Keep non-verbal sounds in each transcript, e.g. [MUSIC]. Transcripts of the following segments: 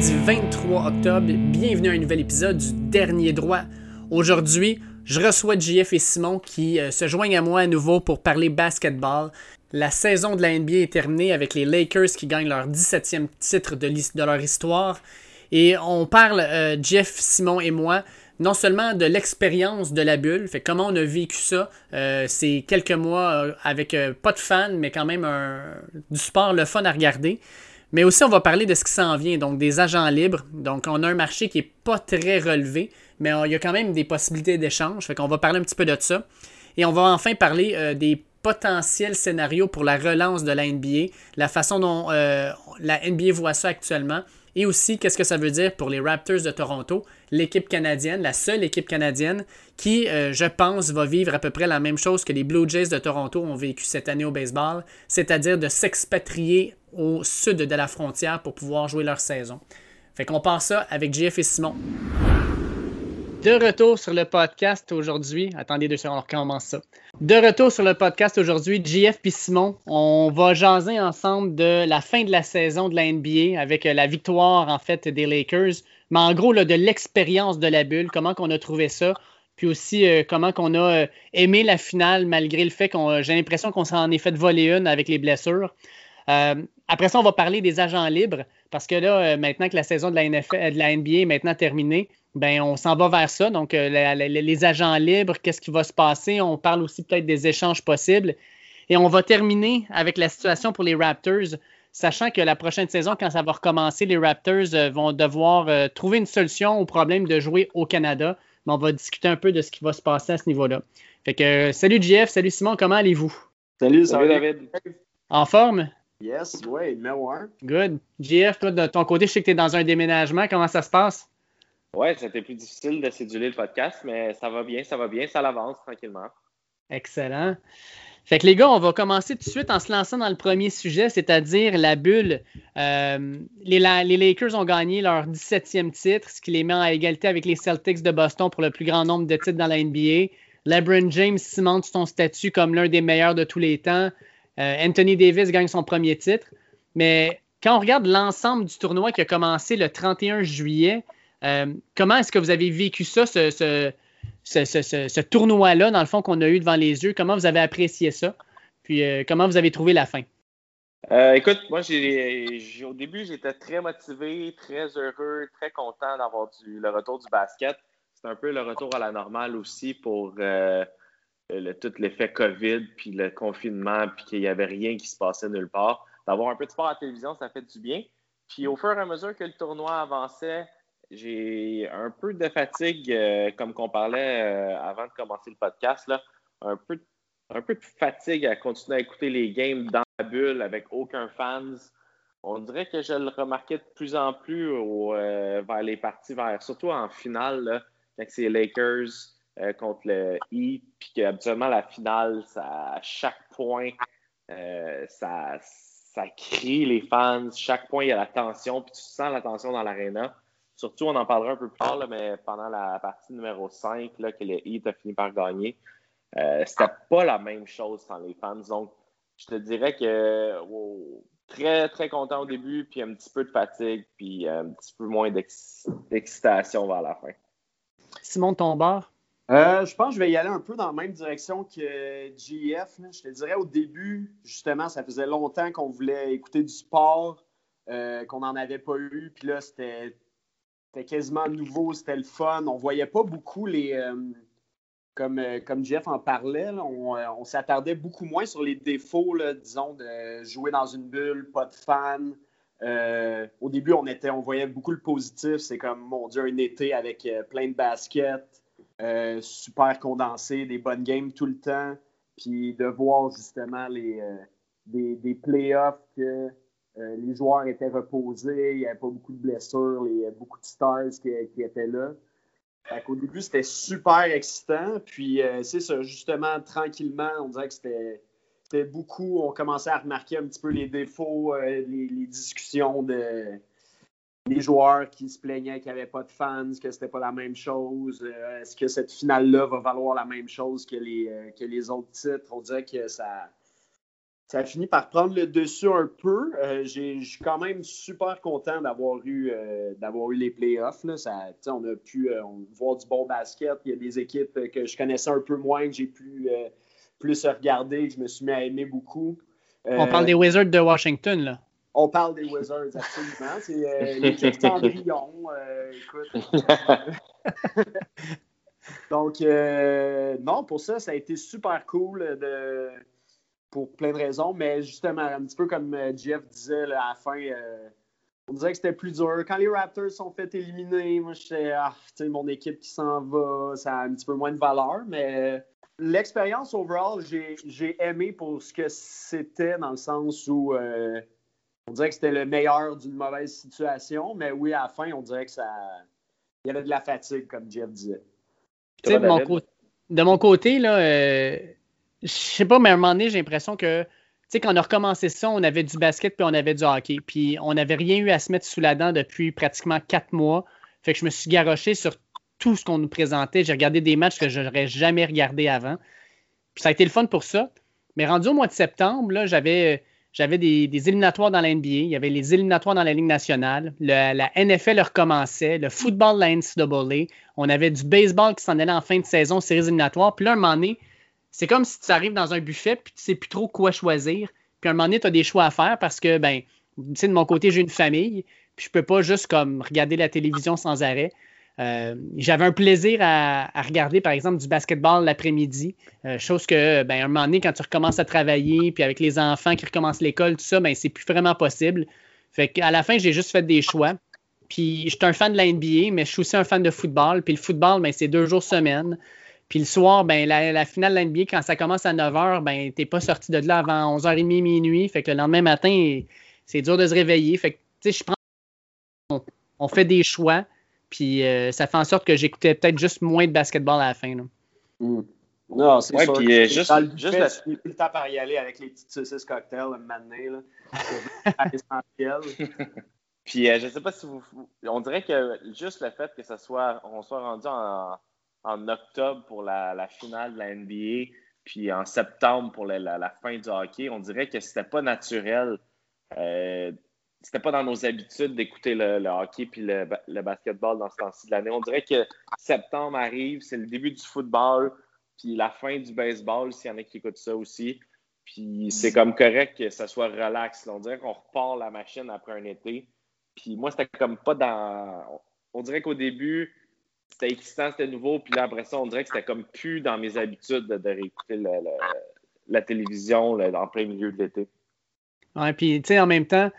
vendredi 23 octobre. Bienvenue à un nouvel épisode du Dernier Droit. Aujourd'hui, je reçois JF et Simon qui euh, se joignent à moi à nouveau pour parler basketball. La saison de la NBA est terminée avec les Lakers qui gagnent leur 17e titre de, leur histoire. Et on parle, euh, Jeff, Simon et moi, non seulement de l'expérience de la bulle, fait comment on a vécu ça, euh, c'est quelques mois avec pas de fans, mais quand même du sport le fun à regarder. Mais aussi, on va parler de ce qui s'en vient, donc des agents libres. Donc, on a un marché qui n'est pas très relevé, mais il y a quand même des possibilités d'échange. Fait qu'on va parler un petit peu de ça. Et on va enfin parler euh, des potentiels scénarios pour la relance de la NBA, la façon dont euh, la NBA voit ça actuellement, et aussi qu'est-ce que ça veut dire pour les Raptors de Toronto, l'équipe canadienne, la seule équipe canadienne qui, euh, je pense, va vivre à peu près la même chose que les Blue Jays de Toronto ont vécu cette année au baseball, c'est-à-dire de s'expatrier au sud de la frontière pour pouvoir jouer leur saison. Fait qu'on part ça avec JF et Simon. De retour sur le podcast aujourd'hui. Attendez deux secondes, on recommence ça. De retour sur le podcast aujourd'hui, JF et Simon, on va jaser ensemble de la fin de la saison de la NBA avec la victoire en fait des Lakers, mais en gros de l'expérience de la bulle, comment qu'on a trouvé ça, puis aussi euh, comment qu'on a euh, aimé la finale malgré le fait qu'on j'ai l'impression qu'on s'en est fait voler une avec les blessures. Euh, après ça, on va parler des agents libres parce que là, maintenant que la saison de de la NBA est maintenant terminée, ben, on s'en va vers ça. Donc, euh, les agents libres, qu'est-ce qui va se passer? On parle aussi peut-être des échanges possibles. Et on va terminer avec la situation pour les Raptors, sachant que la prochaine saison, quand ça va recommencer, les Raptors euh, vont devoir euh, trouver une solution au problème de jouer au Canada. Mais on va discuter un peu de ce qui va se passer à ce niveau-là. Fait que, salut JF, salut Simon, comment allez-vous? Salut, salut David. En forme? Yes, oui, numéro un. Good. JF, toi, de ton côté, je sais que tu es dans un déménagement. Comment ça se passe? Ouais, c'était plus difficile de séduler le podcast, mais ça va bien, ça va bien, ça avance tranquillement. Excellent. Fait que les gars, on va commencer tout de suite en se lançant dans le premier sujet, c'est-à-dire la bulle. Euh, les, Lakers ont gagné leur 17e titre, ce qui les met à égalité avec les Celtics de Boston pour le plus grand nombre de titres dans la NBA. LeBron James cimente son statut comme l'un des meilleurs de tous les temps. Euh, Anthony Davis gagne son premier titre. Mais quand on regarde l'ensemble du tournoi qui a commencé le 31 juillet, comment est-ce que vous avez vécu ça, ce, tournoi-là, dans le fond, qu'on a eu devant les yeux? Comment vous avez apprécié ça? Puis euh, comment vous avez trouvé la fin? Euh, écoute, moi, au début, j'étais très motivé, très heureux, très content d'avoir le retour du basket. C'est un peu le retour à la normale aussi pour tout l'effet COVID, puis le confinement, puis qu'il n'y avait rien qui se passait nulle part. D'avoir un peu de sport à la télévision, ça fait du bien. Puis au fur et à mesure que le tournoi avançait, j'ai un peu de fatigue, euh, comme qu'on parlait euh, avant de commencer le podcast, là, un, peu, un peu de fatigue à continuer à écouter les games dans la bulle avec aucun fans. On dirait que je le remarquais de plus en plus euh, vers les parties, vers, surtout en finale, là, quand c'est Lakers contre le Heat, puis qu'habituellement la finale, ça, à chaque point, ça, ça crie les fans. Chaque point, il y a la tension, puis tu sens la tension dans l'aréna. Surtout, on en parlera un peu plus tard, mais pendant la partie numéro 5, là, que le Heat a fini par gagner, euh, c'était pas la même chose sans les fans. Donc, je te dirais que très, très content au début, puis un petit peu de fatigue, puis un petit peu moins d'excitation vers la fin. Simon, ton bar? Euh, je pense que je vais y aller un peu dans la même direction que GF. Je te dirais au début, justement, ça faisait longtemps qu'on voulait écouter du sport, euh, qu'on n'en avait pas eu. Puis là, c'était c'était quasiment nouveau, c'était le fun. On voyait pas beaucoup les. Euh, comme, euh, comme Jeff en parlait, euh, on, s'attardait beaucoup moins sur les défauts, disons, de jouer dans une bulle, pas de fans. au début, on, était, on voyait beaucoup le positif. C'est comme, mon Dieu, un été avec plein de baskets, super condensé, des bonnes games tout le temps. Puis de voir justement les, des, des playoffs que euh, les joueurs étaient reposés, il n'y avait pas beaucoup de blessures, y avait beaucoup de stars qui, étaient là. Au début, c'était super excitant. Puis, euh, c'est ça, justement, tranquillement, on dirait que c'était beaucoup. On commençait à remarquer un petit peu les défauts, euh, les, discussions de les joueurs qui se plaignaient qu'il n'y avait pas de fans, que c'était pas la même chose. Est-ce que cette finale-là va valoir la même chose que les, que les autres titres? On dirait que ça ça a fini par prendre le dessus un peu. Euh, je suis quand même super content d'avoir eu, euh, d'avoir eu les playoffs. Là. Ça, on a pu euh, voir du bon basket. Il y a des équipes que je connaissais un peu moins, que j'ai pu plus regarder, que je me suis mis à aimer beaucoup. on parle des Wizards de Washington, là. On parle des Wizards, absolument. C'est [LAUGHS] l'équipe Cendrillon. écoute. [LAUGHS] Donc, non, pour ça, ça a été super cool de pour plein de raisons, mais justement, un petit peu comme euh, Jeff disait à la fin, euh, on dirait que c'était plus dur. Quand les Raptors sont fait éliminer, moi, je ah, mon équipe qui s'en va, ça a un petit peu moins de valeur, mais l'expérience overall, j'ai aimé pour ce que c'était dans le sens où euh, on dirait que c'était le meilleur d'une mauvaise situation, mais oui, à la fin, on dirait que ça. Il y avait de la fatigue, comme Jeff disait. De mon, de mon côté, là, je sais pas, mais à un moment donné, j'ai l'impression que, tu sais, quand on a recommencé ça, on avait du basket puis on avait du hockey. Puis on n'avait rien eu à se mettre sous la dent depuis pratiquement quatre mois. Fait que je me suis garoché sur tout ce qu'on nous présentait. J'ai regardé des matchs que je n'aurais jamais regardé avant. Puis ça a été le fun pour ça. Mais rendu au mois de septembre, j'avais, j'avais des, éliminatoires dans la. Il y avait les éliminatoires dans la Ligue nationale. la NFL recommençait. Le football la NCAA. On avait du baseball qui s'en allait en fin de saison, séries éliminatoires. Puis là, un moment donné, c'est comme si tu arrives dans un buffet puis tu sais plus trop quoi choisir. Puis à un moment donné, tu as des choix à faire parce que, ben, tu sais, de mon côté, j'ai une famille, puis je peux pas juste comme regarder la télévision sans arrêt. Euh, j'avais un plaisir à, regarder, par exemple, du basketball l'après-midi. Euh, chose que, ben, à un moment donné, quand tu recommences à travailler, puis avec les enfants qui recommencent l'école, tout ça, ben, c'est plus vraiment possible. Fait qu'à la fin, j'ai juste fait des choix. Puis, je suis un fan de la NBA, mais je suis aussi un fan de football. Puis, le football, ben, c'est deux jours semaine. Puis le soir, ben, la, finale de l'NBA, quand ça commence à 9h, ben, t'es pas sorti de là avant 11h30, minuit. Fait que le lendemain matin, c'est dur de se réveiller. Fait que, tu sais, je prends. On, fait des choix. Puis euh, ça fait en sorte que j'écoutais peut-être juste moins de basketball à la fin. Hmm. Non, c'est ouais, sûr. Puis, euh, juste, le juste la... plus le temps par y aller avec les petites saucisses cocktails un moment là. [LAUGHS] essentiel. puis euh, je sais pas si vous. On dirait que juste le fait que ça soit. On soit rendu en en octobre pour la, finale de la NBA, puis en septembre pour la, fin du hockey, on dirait que c'était pas naturel. Euh, c'était pas dans nos habitudes d'écouter le, hockey puis le, basketball dans ce temps-ci de l'année. On dirait que septembre arrive, c'est le début du football, puis la fin du baseball, s'il y en a qui écoutent ça aussi. Puis c'est comme correct que ça soit relax. On dirait qu'on repart la machine après un été. Puis moi, c'était comme pas dans. On dirait qu'au début, c'était excitant, c'était nouveau. Puis là, après ça, on dirait que c'était comme plus dans mes habitudes de, réécouter la télévision en plein milieu de l'été. Ouais, puis tu sais, en même temps,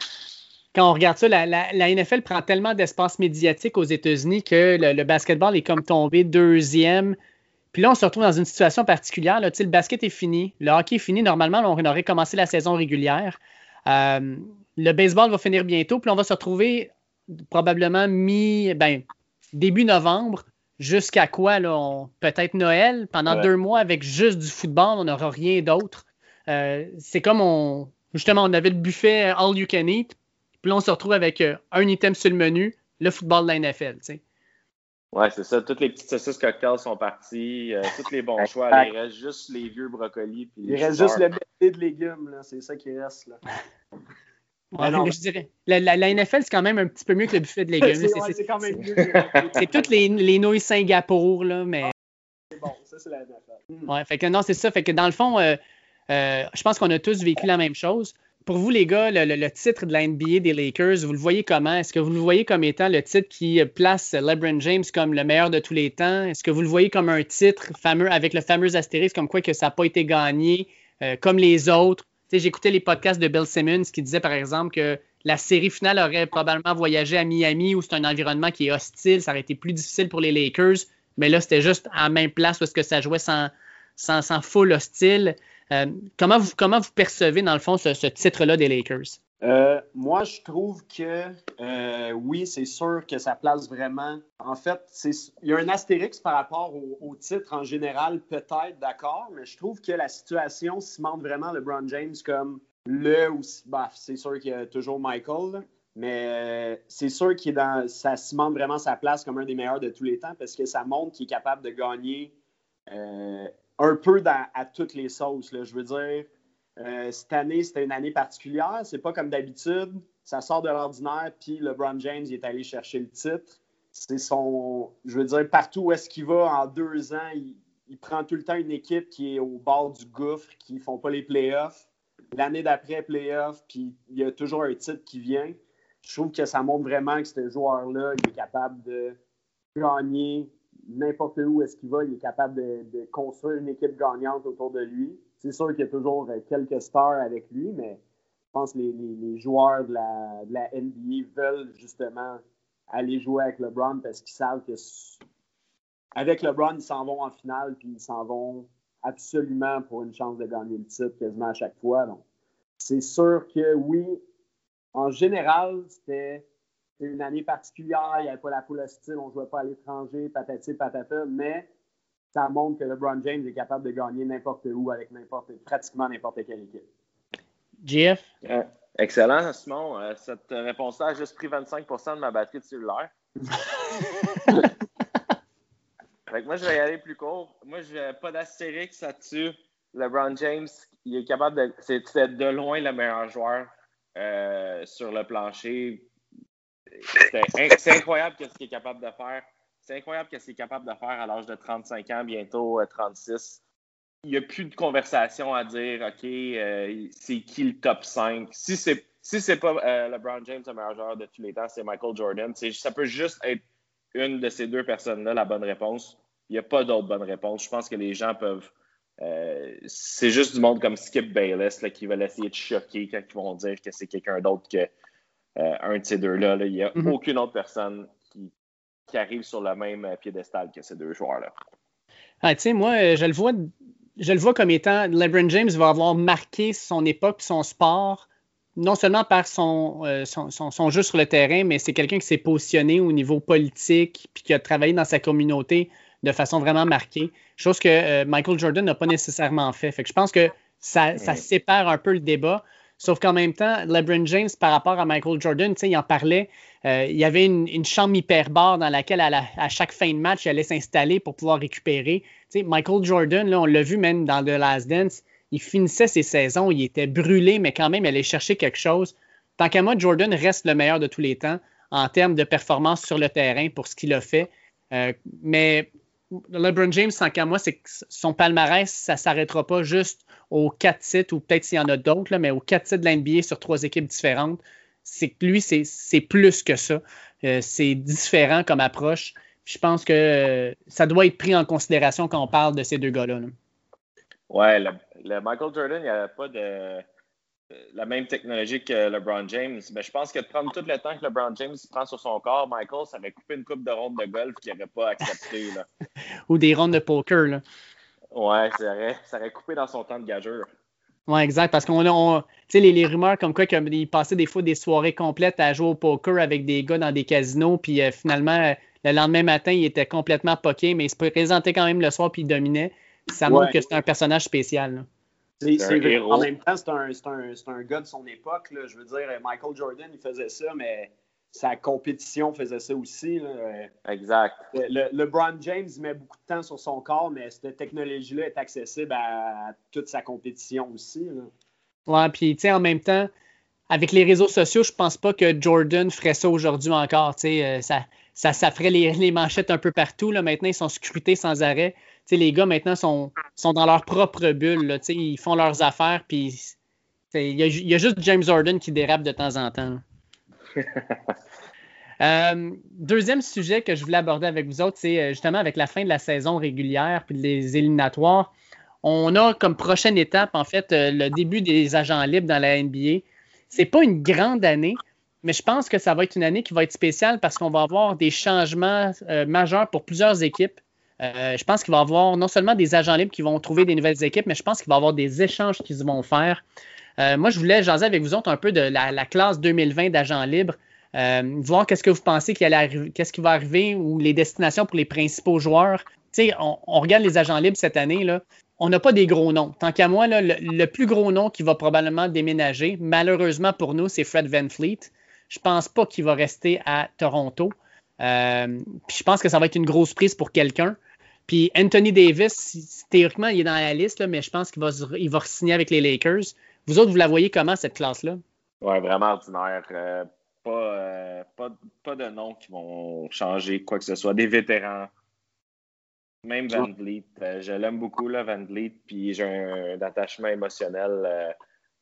quand on regarde ça, la, NFL prend tellement d'espace médiatique aux États-Unis que le, basketball est comme tombé deuxième. Puis là, on se retrouve dans une situation particulière. Là, le basket est fini, le hockey est fini. Normalement, on aurait commencé la saison régulière. Euh, le baseball va finir bientôt. Puis on va se retrouver probablement mi, ben, début novembre jusqu'à quoi, là, peut-être Noël, pendant deux mois avec juste du football, on n'aura rien d'autre. Euh, c'est comme on, justement, on avait le buffet All You Can Eat, puis là, on se retrouve avec euh, un item sur le menu, le football de la NFL, tu sais. Ouais, c'est ça. Toutes les petites saucisses cocktails sont parties. Euh, [LAUGHS] tous les bons choix. il reste juste les vieux brocolis. il reste juste le métier de légumes. Là. C'est ça qui reste. Là. [LAUGHS] je dirais, la, NFL, c'est quand même un petit peu mieux que le buffet de légumes. [LAUGHS] c'est quand même mieux. c'est toutes les, les nouilles Singapour, là, mais. C'est bon, ça, c'est la NFL. Hmm. Ouais, fait que non, c'est ça. Fait que dans le fond, euh, euh, je pense qu'on a tous vécu la même chose. Pour vous, les gars, le, titre de la NBA des Lakers, vous le voyez comment? Est-ce que vous le voyez comme étant le titre qui place LeBron James comme le meilleur de tous les temps? Est-ce que vous le voyez comme un titre fameux avec le fameux astérisque comme quoi que ça n'a pas été gagné euh, comme les autres? J'écoutais les podcasts de Bill Simmons qui disait, par exemple, que la série finale aurait probablement voyagé à Miami où c'est un environnement qui est hostile. Ça aurait été plus difficile pour les Lakers. Mais là, c'était juste à la même place où que ça jouait sans, sans, hostile. Euh, comment, vous, comment vous percevez, dans le fond, ce titre-là des Lakers? Euh, moi, je trouve que euh, oui, c'est sûr que ça place vraiment. En fait, il y a un astérix par rapport au, titre en général, peut-être, d'accord, mais je trouve que la situation cimente vraiment LeBron James comme le ou bah, c'est sûr qu'il y a toujours Michael, mais euh, c'est sûr que dans, ça cimente vraiment sa place comme un des meilleurs de tous les temps parce que ça montre qu'il est capable de gagner un peu à toutes les sauces. Je veux dire, Euh, cette année, c'était une année particulière. C'est pas comme d'habitude. Ça sort de l'ordinaire, puis LeBron James est allé chercher le titre. C'est son. Je veux dire, partout où est-ce qu'il va en deux ans, il, il, prend tout le temps une équipe qui est au bord du gouffre, qui ne font pas les playoffs. L'année d'après, playoffs, puis il y a toujours un titre qui vient. Je trouve que ça montre vraiment que ce joueur-là, il est capable de gagner n'importe où est-ce qu'il va, il est capable de, construire une équipe gagnante autour de lui. C'est sûr qu'il y a toujours euh, quelques stars avec lui, mais je pense que les, joueurs de la, NBA veulent justement aller jouer avec LeBron parce qu'ils savent que avec LeBron, ils s'en vont en finale, puis ils s'en vont absolument pour une chance de gagner le titre quasiment à chaque fois. Donc, c'est sûr que oui, en général, c'était une année particulière, il n'y avait pas la foule hostile, on ne jouait pas à l'étranger, patati patata, mais ça montre que LeBron James est capable de gagner n'importe où avec n'importe, pratiquement n'importe quelle équipe. GF? Euh, excellent, Simon. Euh, cette réponse-là a juste pris 25 de ma batterie de cellulaire. [LAUGHS] moi, je vais y aller plus court. Moi, je n'ai pas d'astérix là-dessus. LeBron James, il est capable de. C'est de loin le meilleur joueur euh, sur le plancher c'est incroyable ce qu'il est capable de faire. C'est incroyable ce qu'il est capable de faire à l'âge de 35 ans, bientôt 36. Euh, Il n'y a plus de conversation à dire, OK, euh, c'est qui le top 5? Si c'est si c'est pas euh, LeBron James, le meilleur joueur de tous les temps, c'est Michael Jordan. Ça peut juste être une de ces deux personnes-là la bonne réponse. Il n'y a pas d'autre bonne réponse. Je pense que les gens peuvent. c'est juste du monde comme Skip Bayless qui va essayer de choquer quand ils vont dire que c'est quelqu'un d'autre que euh, un de ces deux-là. Il n'y a mhm. aucune autre personne qui, arrive sur le même piédestal que ces deux joueurs-là. Ah, tu sais, moi, euh, je le vois. Je le vois comme étant LeBron James va avoir marqué son époque, son sport, non seulement par son, euh, son, jeu sur le terrain, mais c'est quelqu'un qui s'est positionné au niveau politique puis qui a travaillé dans sa communauté de façon vraiment marquée. Chose que Michael Jordan n'a pas nécessairement fait. Fait que je pense que ça, ça sépare un peu le débat. Sauf qu'en même temps, LeBron James, par rapport à Michael Jordan, il en parlait. Euh, il y avait une, chambre hyperbare dans laquelle, à, chaque fin de match, il allait s'installer pour pouvoir récupérer. Michael Jordan, là, on l'a vu même dans The Last Dance, il finissait ses saisons, il était brûlé, mais quand même, il allait chercher quelque chose. Tant qu'à moi, Jordan reste le meilleur de tous les temps en termes de performance sur le terrain pour ce qu'il a fait. Euh, mais LeBron James, tant qu'à moi, c'est que son palmarès, ça ne s'arrêtera pas juste aux quatre titres, ou peut-être s'il y en a d'autres, mais aux quatre titres de l'NBA sur trois équipes différentes, c'est que lui, c'est plus que ça. Euh, c'est différent comme approche. Je pense que euh, ça doit être pris en considération quand on parle de ces deux gars-là. Ouais, le, Michael Jordan, il n'y avait pas de la même technologie que LeBron James. Mais je pense que de prendre tout le temps que LeBron James prend sur son corps, Michael, ça aurait coupé une coupe de ronde de golf qu'il n'aurait pas accepté. [LAUGHS] Ou des rondes de poker. Là. Ouais, ça aurait, coupé dans son temps de gageure. Oui, exact. Parce qu'on a, tu sais, les, rumeurs comme quoi qu'il passait des fois des soirées complètes à jouer au poker avec des gars dans des casinos, puis euh, finalement, le lendemain matin, il était complètement poqué, mais il se présentait quand même le soir, puis il dominait. Ça montre que c'est un personnage spécial. C'est, en même temps, c'est un, un, un, gars de son époque. Je veux dire, Michael Jordan, il faisait ça, mais sa compétition faisait ça aussi. Exact. Le, LeBron James met beaucoup de temps sur son corps, mais cette technologie-là est accessible à, toute sa compétition aussi. Là. Ouais, puis tu sais, en même temps, avec les réseaux sociaux, je pense pas que Jordan ferait ça aujourd'hui encore. Euh, ça, ça, ça ferait les, manchettes un peu partout. Là. Maintenant, ils sont scrutés sans arrêt. sais, les gars, maintenant, sont, sont dans leur propre bulle. Là. Ils font leurs affaires, puis il y, y, a juste James Jordan qui dérape de temps en temps. [LAUGHS] Euh, deuxième sujet que je voulais aborder avec vous autres, c'est euh, justement avec la fin de la saison régulière puis les éliminatoires. On a comme prochaine étape, en fait, euh, le début des agents libres dans la NBA. C'est pas une grande année, mais je pense que ça va être une année qui va être spéciale parce qu'on va avoir des changements majeurs pour plusieurs équipes. je pense qu'il va y avoir non seulement des agents libres qui vont trouver des nouvelles équipes, mais je pense qu'il va y avoir des échanges qui se vont faire. Moi, je voulais jaser avec vous autres un peu de la classe 2020 d'agents libres. Euh, voir qu'est-ce que vous pensez qu'est-ce qui va arriver ou les destinations pour les principaux joueurs. On, on, regarde les agents libres cette année, on n'a pas des gros noms. Tant qu'à moi, le, plus gros nom qui va probablement déménager, malheureusement pour nous, c'est Fred Van Fleet. Je ne pense pas qu'il va rester à Toronto. Euh, je pense que ça va être une grosse prise pour quelqu'un. Puis Anthony Davis, théoriquement, il est dans la liste, mais je pense qu'il va, il va signer avec les Lakers. Vous autres, vous la voyez comment, cette classe-là? Oui, vraiment ordinaire. Euh, pas, pas, pas, de noms qui vont changer quoi que ce soit. Des vétérans. Même Van Vliet. je l'aime beaucoup, là, Van Vliet. Puis j'ai un, attachement émotionnel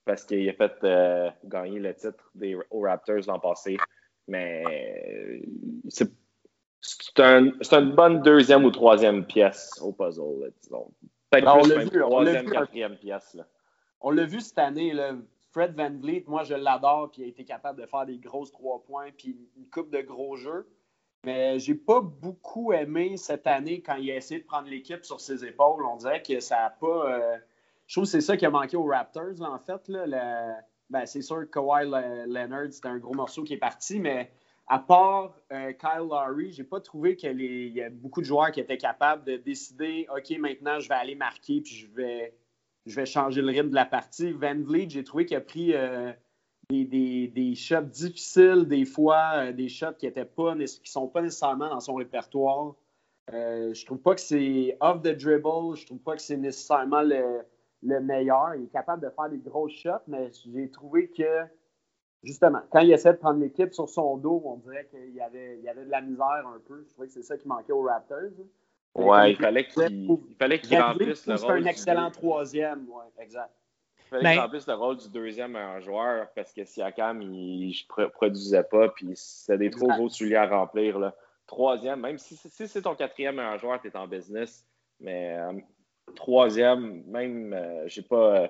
parce qu'il a fait gagner le titre des, aux Raptors l'an passé. Mais c'est c'est une bonne deuxième ou troisième pièce au puzzle, disons. Peut-être ben, plus même troisième, quatrième pièce. On l'a vu cette année. Fred Van Vliet, moi je l'adore, puis il a été capable de faire des grosses trois points, puis une coupe de gros jeux. Mais j'ai pas beaucoup aimé cette année quand il a essayé de prendre l'équipe sur ses épaules. On dirait que ça n'a pas. Euh, je trouve que c'est ça qui a manqué aux Raptors, en fait. Là, ben, c'est sûr que Kawhi Leonard, c'était un gros morceau qui est parti, mais à part euh, Kyle Lowry, j'ai pas trouvé qu'il y a beaucoup de joueurs qui étaient capables de décider OK, maintenant je vais aller marquer puis je vais, je vais changer le rythme de la partie. Van Vliet, j'ai trouvé qu'il a pris euh, des, shots difficiles, des fois, euh, des shots qui ne pas sont pas nécessairement dans son répertoire. je trouve pas que c'est off the dribble, je trouve pas que c'est nécessairement le, le meilleur. Il est capable de faire des gros shots, mais j'ai trouvé que justement, quand il essaie de prendre l'équipe sur son dos, on dirait qu'il y avait, avait de la misère un peu. Je trouvais que c'est ça qui manquait aux Raptors. Ouais, il fallait qu'il fallait qu'il remplisse le rôle. C'est un excellent troisième, ouais, exact. Il fallait qu'il remplisse le rôle du deuxième meilleur joueur parce que Siakam, il ne produisait pas, puis c'était des trop gros souliers à remplir. Là. Troisième, même si, si c'est ton quatrième meilleur joueur, tu es en business, mais euh, troisième, même, euh, j'ai pas. Euh,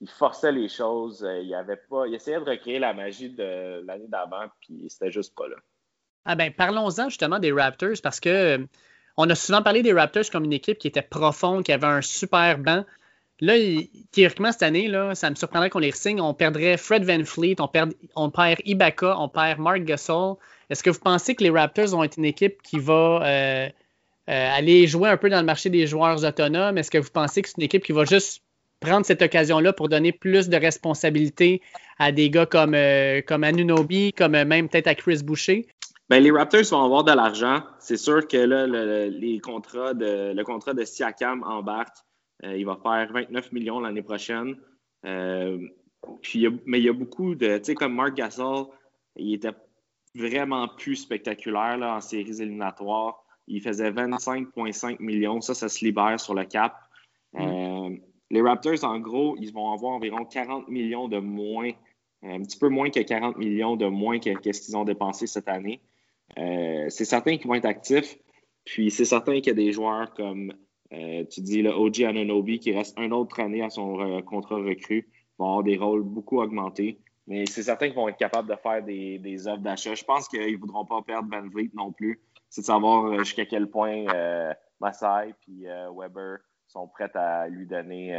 il forçait les choses. Euh, il, avait pas, il essayait de recréer la magie de l'année d'avant, puis c'était juste pas là. Ah ben, parlons-en justement des Raptors parce que euh, on a souvent parlé des Raptors comme une équipe qui était profonde, qui avait un super banc. Là, théoriquement, cette année, là, ça me surprendrait qu'on les signe. On perdrait Fred Van Fleet, on perd, Ibaka, on perd Mark Gasol. Est-ce que vous pensez que les Raptors vont être une équipe qui va euh, aller jouer un peu dans le marché des joueurs autonomes? Est-ce que vous pensez que c'est une équipe qui va juste prendre cette occasion-là pour donner plus de responsabilités à des gars comme, euh, comme Anunobi, comme euh, même peut-être à Chris Boucher? Ben, les Raptors vont avoir de l'argent. C'est sûr que là, le, les contrats de, le contrat de Siakam embarque. Euh, il va faire 29 millions l'année prochaine. puis, mais il y a beaucoup de. Tu sais, comme Mark Gasol, il était vraiment plus spectaculaire là, en séries éliminatoires. Il faisait 25,5 millions. Ça, ça se libère sur le cap. Mm. Les Raptors, en gros, ils vont avoir environ 40 millions de moins, un petit peu moins que 40 millions de moins que, ce qu'ils ont dépensé cette année. Euh, c'est certain qu'ils vont être actifs. Puis c'est certain qu'il y a des joueurs comme, euh, tu dis, le OG Ananobi qui reste une autre année à son euh, contrat recru, vont avoir des rôles beaucoup augmentés. Mais c'est certain qu'ils vont être capables de faire des, offres d'achat. Je pense qu'ils ne voudront pas perdre Van Vliet non plus. C'est de savoir jusqu'à quel point Masai puis Weber sont prêtes à lui donner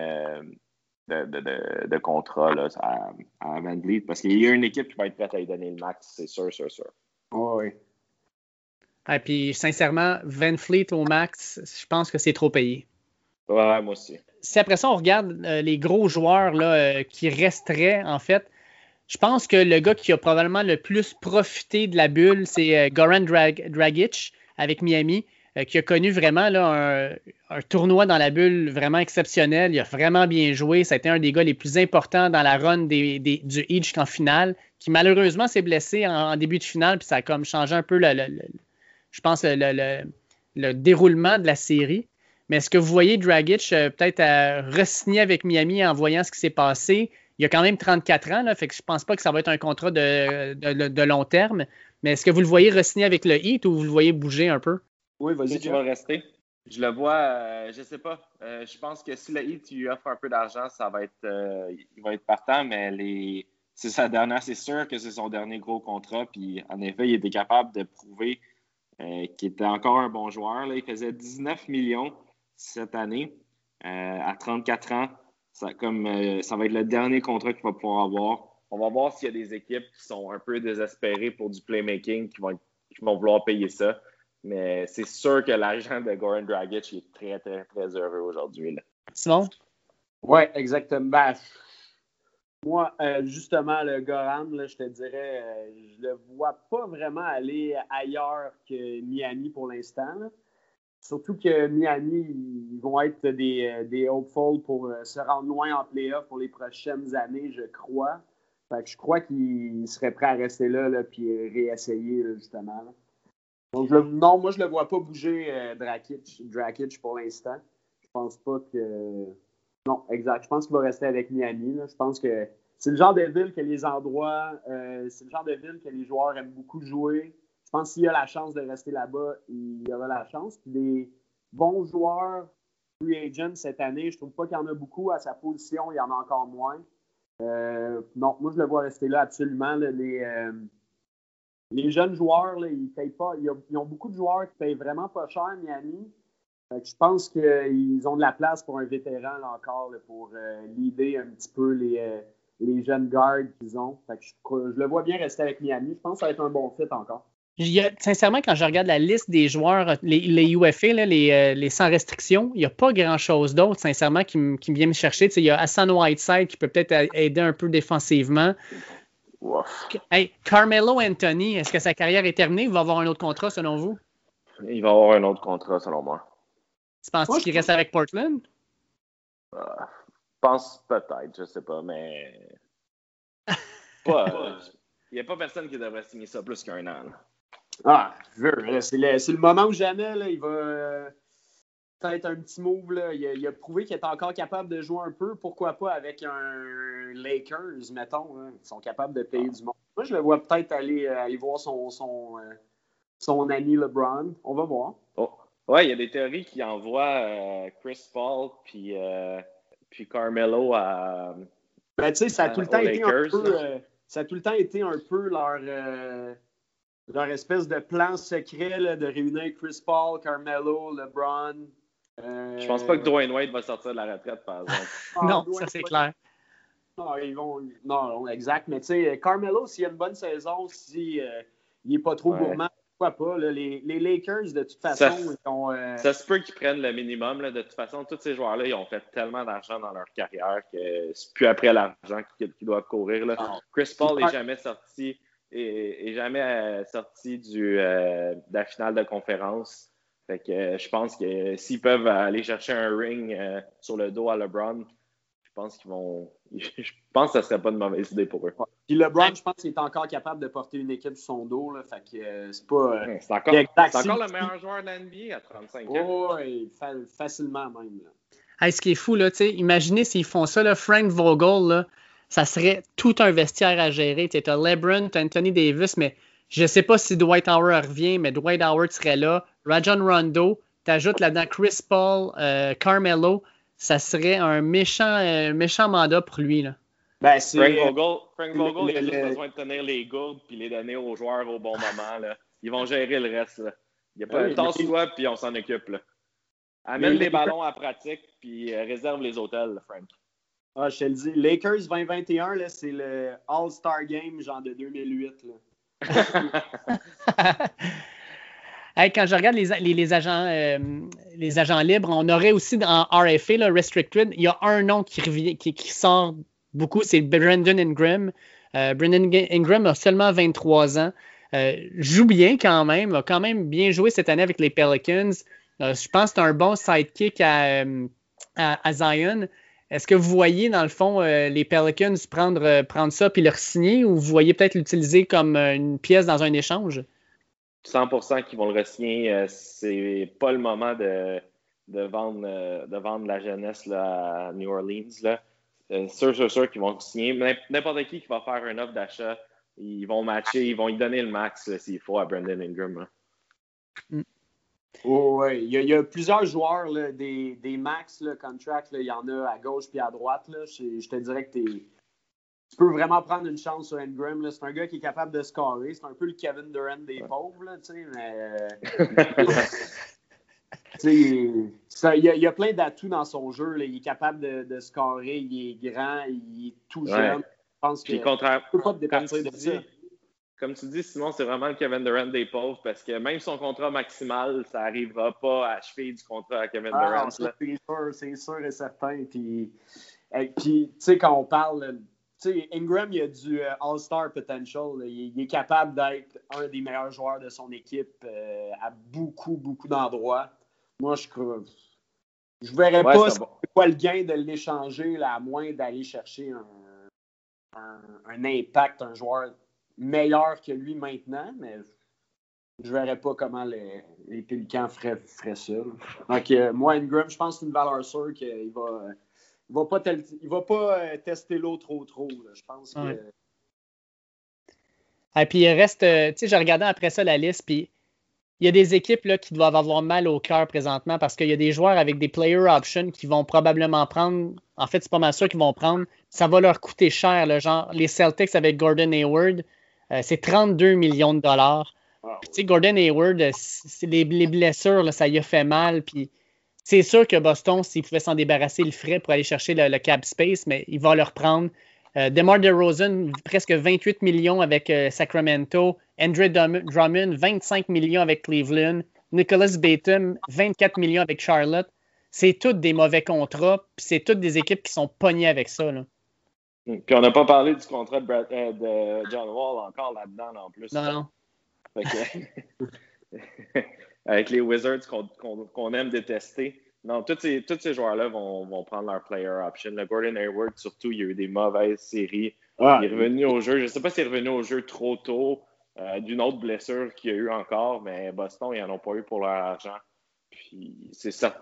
de, de, de, contrat là, à, Van Vliet parce qu'il y a une équipe qui va être prête à lui donner le max, c'est sûr, sûr, sûr. oui. Et puis, sincèrement, Van Fleet au max, je pense que c'est trop payé. Ouais, moi aussi. Si après ça, on regarde euh, les gros joueurs là, euh, qui resteraient, en fait, je pense que le gars qui a probablement le plus profité de la bulle, c'est Goran Dragic avec Miami. Euh, qui a connu vraiment là, un, tournoi dans la bulle vraiment exceptionnel. Il a vraiment bien joué. Ça a été un des gars les plus importants dans la run des, du Heat en finale, qui malheureusement s'est blessé en, début de finale, puis ça a comme changé un peu, le, je pense, le, déroulement de la série. Mais est-ce que vous voyez Dragic euh, peut-être re-signer avec Miami en voyant ce qui s'est passé? Il a quand même 34 ans, là, fait que je pense pas que ça va être un contrat de, de long terme. Mais est-ce que vous le voyez re-signer avec le Heat ou vous le voyez bouger un peu? Oui, vas-y. Tu vas rester. Je le vois, euh, je sais pas. Euh, je pense que si le Heat tu offres un peu d'argent, ça va être, euh, il va être partant, mais les, c'est sa dernière, c'est sûr que c'est son dernier gros contrat. Puis en effet, il était capable de prouver qu'il était encore un bon joueur. Là. Il faisait 19 millions cette année à 34 ans. Ça, comme, ça va être le dernier contrat qu'il va pouvoir avoir. On va voir s'il y a des équipes qui sont un peu désespérées pour du playmaking qui vont, qui vont vouloir payer ça. Mais c'est sûr que l'agent de Goran Dragic est très, très, très heureux aujourd'hui. Simon? Oui, exactement. Moi, euh, justement, le Goran, je te dirais, euh, je le vois pas vraiment aller ailleurs que Miami pour l'instant. Surtout que Miami, ils vont être des, des hopefuls pour se rendre loin en playoff pour les prochaines années, je crois. Fait que je crois qu'ils seraient prêts à rester là, là puis réessayer, justement. Donc, non, moi, je le vois pas bouger euh, Drakic, pour l'instant. Je pense pas que. Non, exact. Je pense qu'il va rester avec Miami. Je pense que c'est le genre de ville que les endroits, euh, c'est le genre de ville que les joueurs aiment beaucoup jouer. Je pense qu'il a la chance de rester là-bas, il aura la chance. Puis des bons joueurs free agent cette année, je trouve pas qu'il y en a beaucoup à sa position, il y en a encore moins. Euh, non, moi je le vois rester là absolument. les, euh, les jeunes joueurs, ils payent pas. Ils ont, beaucoup de joueurs qui payent vraiment pas cher Miami. Je pense qu'ils ont de la place pour un vétéran là, encore pour euh, un petit peu les, euh, les jeunes gardes qu'ils ont. je, je, le vois bien rester avec Miami. Je pense que ça va être un bon fit encore. sincèrement, quand je regarde la liste des joueurs, les, les UFA, euh, les, sans restriction, il n'y a pas grand-chose d'autre, sincèrement, qui, qui vient me chercher. il y a Hassan Whiteside qui peut peut-être aider un peu défensivement. Hey, Carmelo Anthony, est-ce que sa carrière est terminée? Il va avoir un autre contrat selon vous? Il va avoir un autre contrat selon moi. Tu penses qu'il reste avec Portland? Euh, je pense peut-être, je sais pas, mais. [LAUGHS] Il n'y a pas personne qui devrait signer ça plus qu'un an. Ah, c'est le, le, moment où jamais là, il va. Euh, peut-être un petit move. Là. Il, a, prouvé qu'il est encore capable de jouer un peu. Pourquoi pas avec un Lakers, mettons. Hein. Ils sont capables de payer du monde. Moi, je le vois peut-être aller, euh, aller voir son, son, euh, son ami LeBron. On va voir. Oh. Ouais, il y a des théories qui envoient euh, Chris Paul puis, puis Carmelo à. Ben, tu sais, ça a tout le temps été un peu. ça a tout le temps été un peu leur leur espèce de plan secret là, de réunir Chris Paul, Carmelo, LeBron, euh, je pense pas que Dwayne Wade va sortir de la retraite, par exemple. [LAUGHS] non, ah, ça c'est clair. Non, ils vont... non, exact. Mais tu sais, Carmelo, s'il a une bonne saison, s'il euh, n'est pas trop gourmand, pourquoi pas? les, les, Lakers, de toute façon, ça, ils ont. Euh, ça se peut qu'ils prennent le minimum. Là. De toute façon, tous ces joueurs-là, ils ont fait tellement d'argent dans leur carrière que c'est plus après l'argent qu'ils doivent courir. Là. Ah. Chris Paul n'est jamais sorti. Et, jamais sorti du, de la finale de conférence. Fait que euh, je pense que s'ils peuvent aller chercher un ring euh, sur le dos à LeBron, je pense qu'ils vont. [LAUGHS] Je pense que ce serait pas une mauvaise idée pour eux. Puis LeBron, je pense qu'il est encore capable de porter une équipe sur son dos. Là, fait que euh, c'est pas. c'est encore, encore, le meilleur joueur de l'NBA à 35 ans. Oui, facilement même. ce qui est fou, là, imaginez s'ils font ça, là, Frank Vogel, là, ça serait tout un vestiaire à gérer. Tu as LeBron, tu Anthony Davis, mais je ne sais pas si Dwight Howard revient, mais Dwight Howard serait là. Rajon Rondo, tu ajoutes là-dedans Chris Paul, euh, Carmelo, ça serait un méchant, euh, méchant mandat pour lui. Là. Ben, Frank Vogel, Frank Vogel il a juste besoin de tenir les gourdes puis les donner aux joueurs au bon moment. Là. Ils vont gérer le reste. Là. Il n'y a pas un temps toi puis on s'en occupe. Là. Amène les ballons à pratique puis euh, réserve les hôtels, Frank. Ah, je te le dis, Lakers 2021, c'est le All-Star Game genre de 2008. Là. [LAUGHS] quand je regarde les, agents, euh, les agents libres, on aurait aussi en RFA, là, Restricted, il y a un nom qui, revient, qui, sort beaucoup, c'est Brandon Ingram. Euh, Brandon Ingram a seulement 23 ans. Euh, joue bien quand même, a quand même bien joué cette année avec les Pelicans. je pense que c'est un bon sidekick à, à Zion. Est-ce que vous voyez, dans le fond, euh, les Pelicans prendre, euh, prendre ça puis le signer ou vous voyez peut-être l'utiliser comme euh, une pièce dans un échange? 100% qu'ils vont le re-signer. c'est pas le moment de, vendre, de vendre la jeunesse là, à New Orleans. Là. Sûr, sûr, sûr qu'ils vont signer. N'importe qui qui va faire un offre d'achat, ils vont matcher, ils vont lui donner le max s'il faut à Brandon Ingram. Mm. Oh, oui, il, y, a, plusieurs joueurs, des, des, max là, contracts, il y en a à gauche puis à droite. Là. Je, te dirais que tu peux vraiment prendre une chance sur Ingram. C'est un gars qui est capable de scorer. C'est un peu le Kevin Durant des pauvres, là, mais. [LAUGHS] [LAUGHS] il, y a, y a plein d'atouts dans son jeu. Il est capable de, de, scorer, il est grand, il est tout jeune. Je pense que ne peut pas te dépenser de ça comme tu dis, Simon, c'est vraiment le Kevin Durant des pauvres parce que même son contrat maximal, ça n'arrivera pas à achever du contrat à Kevin ah, Durant. C'est sûr, c'est sûr et certain. Puis, tu sais, quand on parle, tu sais, Ingram, il a du euh, All-Star potential. Il, est capable d'être un des meilleurs joueurs de son équipe euh, à beaucoup, beaucoup d'endroits. Moi, je crois. Je verrais pas c'est quoi le gain de l'échanger, à moins d'aller chercher un, un, impact, un joueur meilleur que lui maintenant, mais je verrais pas comment les, les Pélicans feraient, ça. Donc, euh, moi, Ingram, je pense que c'est une valeur sûre qu'il va. Il va pas, il va pas euh, tester l'eau trop trop. Je pense que. Et ah, puis il reste, euh, tu sais, j'ai regardé après ça la liste, puis il y a des équipes là, qui doivent avoir mal au cœur présentement parce qu'il y a des joueurs avec des player options qui vont probablement prendre. En fait, c'est pas mal sûr qu'ils vont prendre. Ça va leur coûter cher. Là, genre, les Celtics avec Gordon Hayward, euh, c'est 32 millions de dollars. tu sais, Gordon Hayward, euh, les, les, blessures, ça y a fait mal. Puis c'est sûr que Boston, s'il pouvait s'en débarrasser, il le ferait pour aller chercher le, cap space, mais il va leur prendre. Euh, DeMar DeRozan, presque 28 millions avec euh, Sacramento. Andre Drummond, 25 millions avec Cleveland. Nicholas Batum, 24 millions avec Charlotte. C'est tous des mauvais contrats, puis c'est toutes des équipes qui sont pognées avec ça. Là. Puis on n'a pas parlé du contrat de, euh, John Wall encore là-dedans en plus. Non, non. [LAUGHS] avec les Wizards qu'on aime détester. Non, tous ces, tous ces joueurs-là vont, vont, prendre leur player option. Le Gordon Hayward, surtout, il y a eu des mauvaises séries. il est revenu au jeu. Je ne sais pas s'il est revenu au jeu trop tôt euh, d'une autre blessure qu'il y a eu encore, mais Boston, ils n'en ont pas eu pour leur argent. Puis,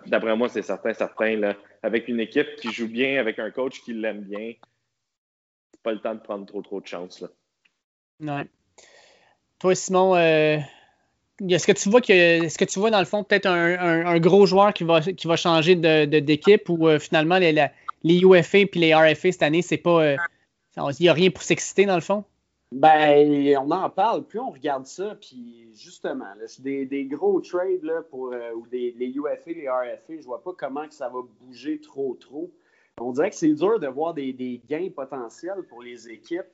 d'après moi, c'est certain, certain. Là, avec une équipe qui joue bien, avec un coach qui l'aime bien, c'est pas le temps de prendre trop, trop de chance. Là. Ouais. Toi, Simon, euh, est-ce que tu vois que est-ce que tu vois dans le fond peut-être un, gros joueur qui va, qui va changer d'équipe ou euh, finalement les, les UFA et les RFA cette année, c'est pas. Euh, il n'y a rien pour s'exciter dans le fond? Ben, on en parle, plus on regarde ça, puis justement, des, des, gros trades là, pour euh, ou des, les UFA, les RFA, je vois pas comment que ça va bouger trop trop. On dirait que c'est dur de voir des, des gains potentiels pour les équipes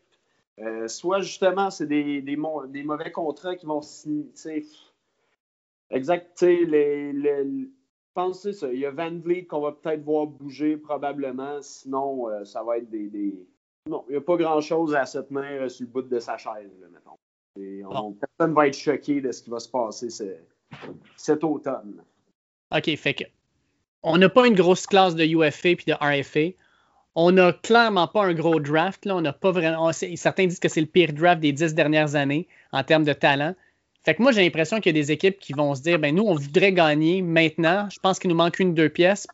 euh, soit justement, c'est des, des, mauvais contrats qui vont signer. Exact. Les, les, pensez ça. Il y a Van Vliet qu'on va peut-être voir bouger probablement. Sinon, euh, ça va être des, Non, il n'y a pas grand-chose à se tenir sur le bout de sa chaise, mettons. Et Personne ne va être choqué de ce qui va se passer cet automne. OK, fait que on n'a pas une grosse classe de UFA et de RFA. On n'a clairement pas un gros draft. Là. On pas vraiment. certains disent que c'est le pire draft des dix dernières années en termes de talent. Fait que moi, j'ai l'impression qu'il y a des équipes qui vont se dire ben nous, on voudrait gagner maintenant. Je pense qu'il nous manque une, deux pièces.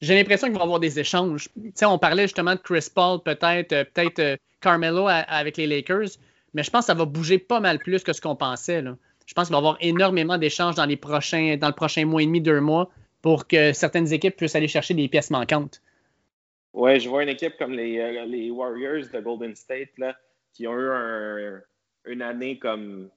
J'ai l'impression qu'il va y avoir des échanges. on parlait justement de Chris Paul, peut-être, euh, peut-être euh, Carmelo avec les Lakers, mais je pense que ça va bouger pas mal plus que ce qu'on pensait. Je pense qu'il va y avoir énormément d'échanges dans les prochains, dans le prochain mois et demi, deux mois, pour que certaines équipes puissent aller chercher des pièces manquantes. Ouais, je vois une équipe comme les, euh, les Warriors de Golden State là, qui ont eu une année comme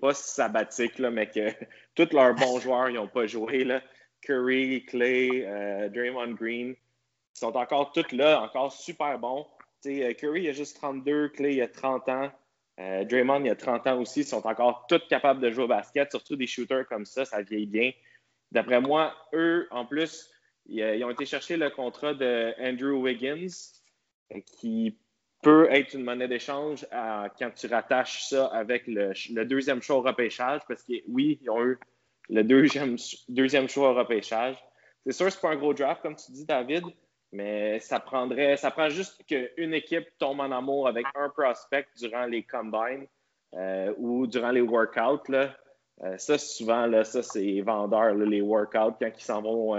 pas sabbatique, là, mais que [LAUGHS] tous leurs bons joueurs n'ont pas joué. Là. Curry, Clay, euh, Draymond Green, ils sont encore tous là, encore super bons. euh, Curry il a juste 32, Clay il a 30 ans. Draymond il a 30 ans aussi, ils sont encore tous capables de jouer au basket, surtout des shooters comme ça, ça vieillit bien. D'après moi, eux, en plus, ils ont été chercher le contrat de Andrew Wiggins, euh, qui peut être une monnaie d'échange quand tu rattaches ça avec le, deuxième choix au repêchage, parce que oui, ils ont eu le deuxième, deuxième choix au repêchage. C'est sûr, c'est pas un gros draft, comme tu dis, David, mais ça prendrait, ça prend juste qu'une équipe tombe en amour avec un prospect durant les combines euh, ou durant les workouts. Là. Euh, ça, souvent, là, ça, c'est vendeur, les workouts, quand ils s'en vont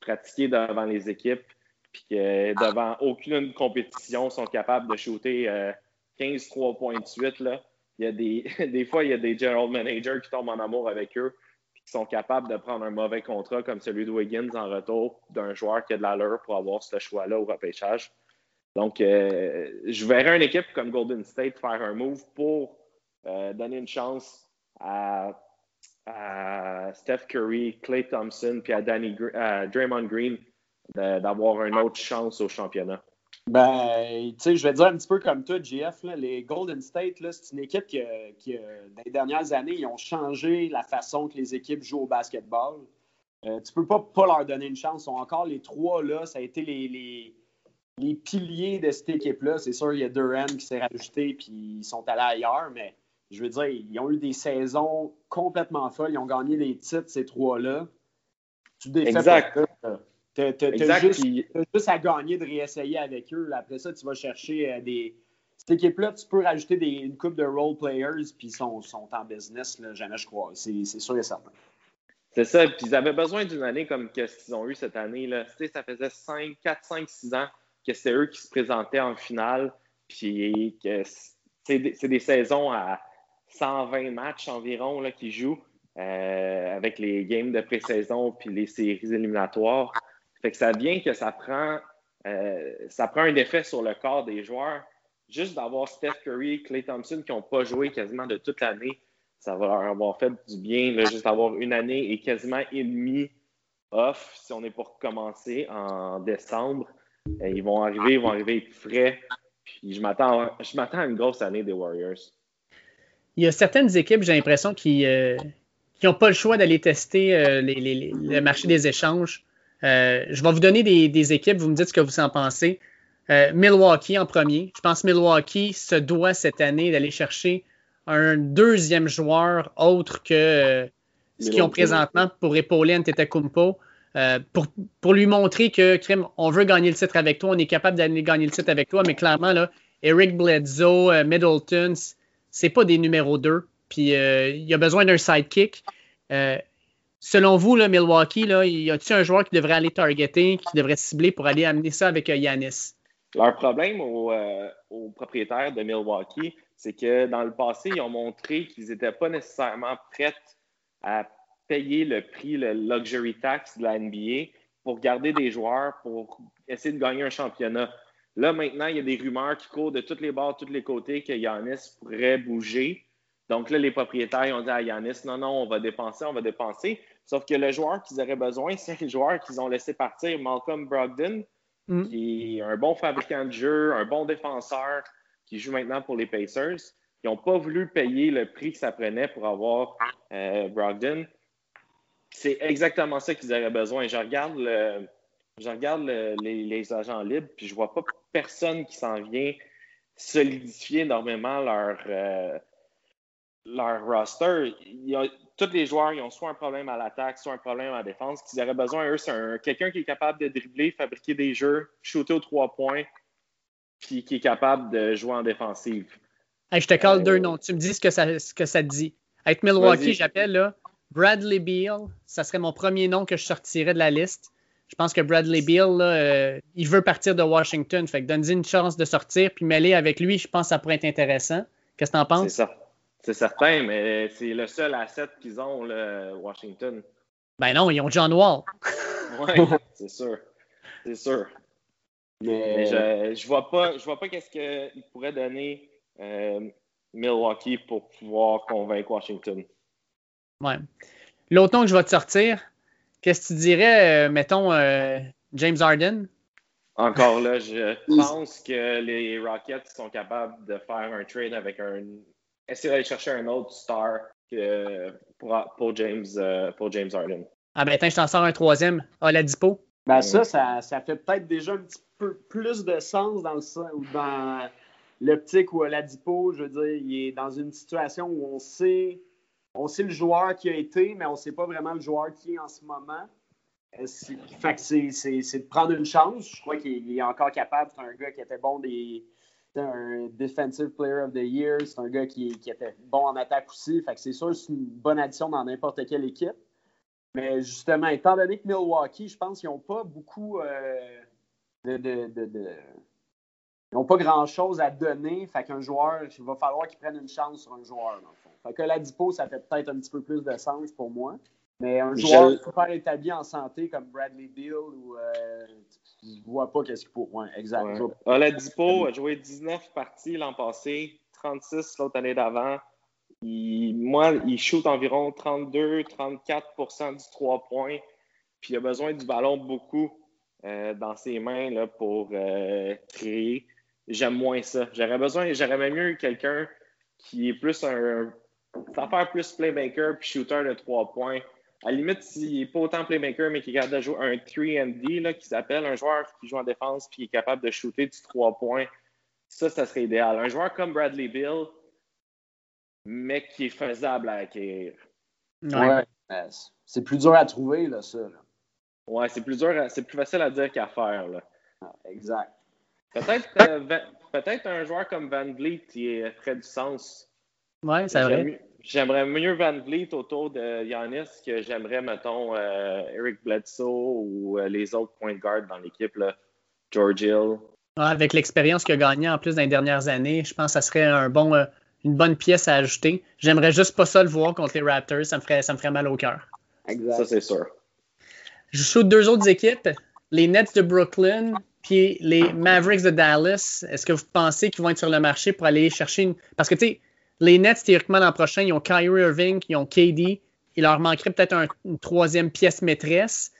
pratiquer devant les équipes, puis que devant aucune compétition, sont capables de shooter 15 3 points de suite. Il y a des, [LAUGHS] des fois, il y a des general managers qui tombent en amour avec eux, puis qui sont capables de prendre un mauvais contrat comme celui de Wiggins en retour d'un joueur qui a de l'allure pour avoir ce choix-là au repêchage. Donc, euh, je verrais une équipe comme Golden State faire un move pour euh, donner une chance à à Steph Curry, Clay Thompson, puis à, Danny, Draymond Green d'avoir une autre chance au championnat? Ben, tu sais, je vais dire un petit peu comme toi, GF, les Golden State, c'est une équipe qui, dans les dernières années, ils ont changé la façon que les équipes jouent au basketball. Euh, tu peux pas, pas leur donner une chance. Ils sont encore les trois, là, ça a été les, les, piliers de cette équipe-là. C'est sûr, il y a Durant qui s'est rajouté, puis ils sont allés ailleurs, mais je veux dire, ils ont eu des saisons complètement folles. Ils ont gagné des titres, ces trois-là. Tu défais exact. Tu as, juste, juste, à gagner de réessayer avec eux. Après ça, tu vas chercher euh, des. Cette équipe-là, tu peux rajouter des, une coupe de role players, puis ils sont, sont, en business, là, jamais je crois. C'est sûr et certain. C'est ça. Puis ils avaient besoin d'une année comme ce qu'ils ont eu cette année. Là. Ça faisait 5, 4, 5, 6 ans que c'est eux qui se présentaient en finale. Puis que c'est des, des, saisons à 120 matchs environ là, qui jouent euh, avec les games de pré-saison puis les séries éliminatoires. Fait que ça vient que ça prend, euh, ça prend un effet sur le corps des joueurs. Juste d'avoir Steph Curry, Clay Thompson qui n'ont pas joué quasiment de toute l'année, ça va leur avoir fait du bien, juste d'avoir une année et quasiment et demi off si on est pour commencer en décembre. Euh, ils vont arriver, ils vont arriver frais. Puis je m'attends à une grosse année des Warriors. Il y a certaines équipes, j'ai l'impression, qui n'ont pas le choix d'aller tester le marché des échanges. Euh, je vais vous donner des, équipes, vous me dites ce que vous en pensez. Euh, Milwaukee en premier. Je pense que Milwaukee se doit cette année d'aller chercher un deuxième joueur autre que euh, ce qu'ils ont présentement pour épauler Antetokounmpo. pour, pour lui montrer que, Krim, on veut gagner le titre avec toi, on est capable d'aller gagner le titre avec toi, mais clairement, là, Eric Bledsoe, Middleton, c'est pas des numéros 2. Puis il y a besoin d'un sidekick. Selon vous, Milwaukee, là, y a-t-il un joueur qui devrait aller targeter, qui devrait cibler pour aller amener ça avec euh, Yanis? Leur problème euh, aux, propriétaires de Milwaukee, c'est que dans le passé, ils ont montré qu'ils n'étaient pas nécessairement prêts à payer le prix, le luxury tax de la NBA pour garder des joueurs, pour essayer de gagner un championnat. Là, maintenant, il y a des rumeurs qui courent de toutes les bords, de tous les côtés que Yanis pourrait bouger. Donc là, les propriétaires ont dit à Yanis, non, non, on va dépenser, on va dépenser. Sauf que le joueur qu'ils auraient besoin, c'est le joueur qu'ils ont laissé partir, Malcolm Brogdon, mm. qui est un bon fabricant de jeu, un bon défenseur, qui joue maintenant pour les Pacers. Ils n'ont pas voulu payer le prix que ça prenait pour avoir euh, Brogdon. C'est exactement ça qu'ils auraient besoin. Je regarde, je regarde les, agents libres, puis je ne vois pas personne qui s'en vient solidifier énormément leur, euh, leur roster, tous les joueurs ils ont soit un problème à l'attaque, soit un problème à la défense. Qu'ils auraient besoin, eux, c'est quelqu'un qui est capable de dribbler, fabriquer des jeux, shooter aux trois points, puis qui est capable de jouer en défensive. je te colle deux euh, noms. Tu me dis ce que ça, ce que ça te dit. Avec Milwaukee, j'appelle là, Bradley Beal. Ça serait mon premier nom que je sortirais de la liste. Je pense que Bradley Beal, là, euh, il veut partir de Washington. Fait que donne-lui une chance de sortir, puis mêler avec lui, je pense que ça pourrait être intéressant. Qu'est-ce que tu en penses? C'est ça. C'est certain, mais c'est le seul asset qu'ils ont, Washington. Ben non, ils ont John Wall. oui, [LAUGHS] c'est sûr. C'est sûr. Mais, je, je vois pas, je vois pas qu'est-ce qu'il pourrait donner euh, Milwaukee pour pouvoir convaincre Washington. Ouais. L'autre nom que je vais te sortir, qu'est-ce que tu dirais, euh, mettons, euh, James Harden? Encore là, je [LAUGHS] pense que les Rockets sont capables de faire un trade avec un essayer d'aller chercher un autre star que pour, James, euh, pour James Harden. Ah ben, attends, je t'en sors un troisième. Oladipo? Ben ça, ça, ça fait peut-être déjà un petit peu plus de sens dans le dans l'optique où Oladipo, je veux dire, il est dans une situation où on sait, on sait le joueur qui a été, mais on ne sait pas vraiment le joueur qui est en ce moment. Euh, fait que c'est de prendre une chance. Je crois qu'il est encore capable. C'est un gars qui était bon des, c'est un Defensive Player of the Year. C'est un gars qui, était bon en attaque aussi. Fait que c'est sûr c'est une bonne addition dans n'importe quelle équipe. Mais justement, étant donné que Milwaukee, je pense qu'ils n'ont pas beaucoup euh, de, Ils n'ont pas grand-chose à donner. Fait qu'un joueur, il va falloir qu'il prenne une chance sur un joueur, dans le fond. Fait que l'Adipo, ça fait peut-être un petit peu plus de sens pour moi. Mais un joueur super établi en santé comme Bradley Beal ou euh, je vois pas qu'est-ce qu'il faut. Ouais, exact. Ouais. Oladipo a joué 19 parties l'an passé, 36 l'autre année d'avant. moi, il shoot environ 32-34% du 3 points. Puis il a besoin du ballon beaucoup euh, dans ses mains là, pour euh, créer. J'aime moins ça. J'aurais besoin, j'aurais même mieux quelqu'un qui est plus un. Ça faire plus playmaker puis shooter de 3 points à la limite, s'il n'est pas autant playmaker, mais qui est capable de jouer un 3D, qui s'appelle un joueur qui joue en défense puis qui est capable de shooter du 3 points, ça, ça serait idéal. Un joueur comme Bradley Bill, mais qui est faisable à acquérir. Ouais. C'est plus dur à trouver, là, ça. Ouais, c'est plus dur, c'est plus facile à dire qu'à faire. Là. Ah, exact. Peut-être euh, peut un joueur comme Van Vliet qui ferait du sens. Ouais, c'est vrai. J'aimerais mieux Van Vliet autour de Yanis que j'aimerais, mettons, euh, Eric Bledsoe ou euh, les autres point guard dans l'équipe, George Hill. avec l'expérience qu'il a gagnée en plus dans les dernières années, je pense que ça serait un bon, euh, une bonne pièce à ajouter. J'aimerais juste pas ça le voir contre les Raptors, ça me ferait, ça me ferait mal au cœur. Exact. Ça, c'est sûr. Je shoot deux autres équipes, les Nets de Brooklyn puis les Mavericks de Dallas. Est-ce que vous pensez qu'ils vont être sur le marché pour aller chercher une. Parce que, tu sais, les Nets, théoriquement, l'an prochain, ils ont Kyrie Irving, ils ont KD. Il leur manquerait peut-être une troisième pièce maîtresse.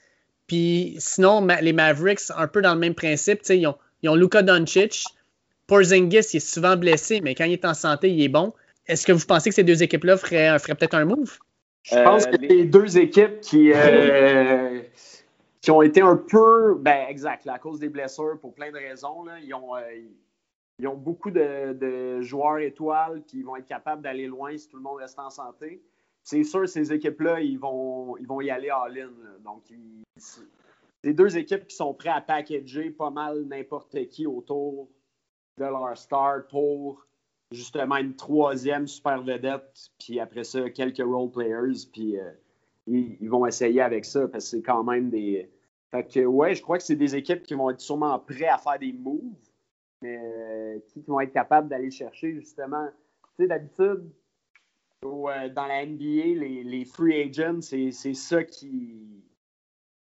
Puis sinon, les Mavericks, un peu dans le même principe, ils ont, ils ont Luka Doncic. Porzingis, il est souvent blessé, mais quand il est en santé, il est bon. Est-ce que vous pensez que ces deux équipes-là feraient, peut-être un move? Je pense que les deux équipes qui, euh, [LAUGHS] qui ont été un peu, ben exact, à cause des blessures, pour plein de raisons, ils ont, euh, ils ont beaucoup de, joueurs étoiles qui vont être capables d'aller loin si tout le monde reste en santé. C'est sûr, ces équipes-là, ils vont, ils vont y aller all-in. Donc, c'est deux équipes qui sont prêtes à packager pas mal n'importe qui autour de leur star pour justement une troisième super vedette, puis après ça, quelques role players, puis euh, ils, vont essayer avec ça parce que c'est quand même des. Fait que, ouais, je crois que c'est des équipes qui vont être sûrement prêtes à faire des moves mais euh, qui vont être capables d'aller chercher justement. Tu sais, d'habitude, euh, dans la NBA, les, free agents, c'est ça qui,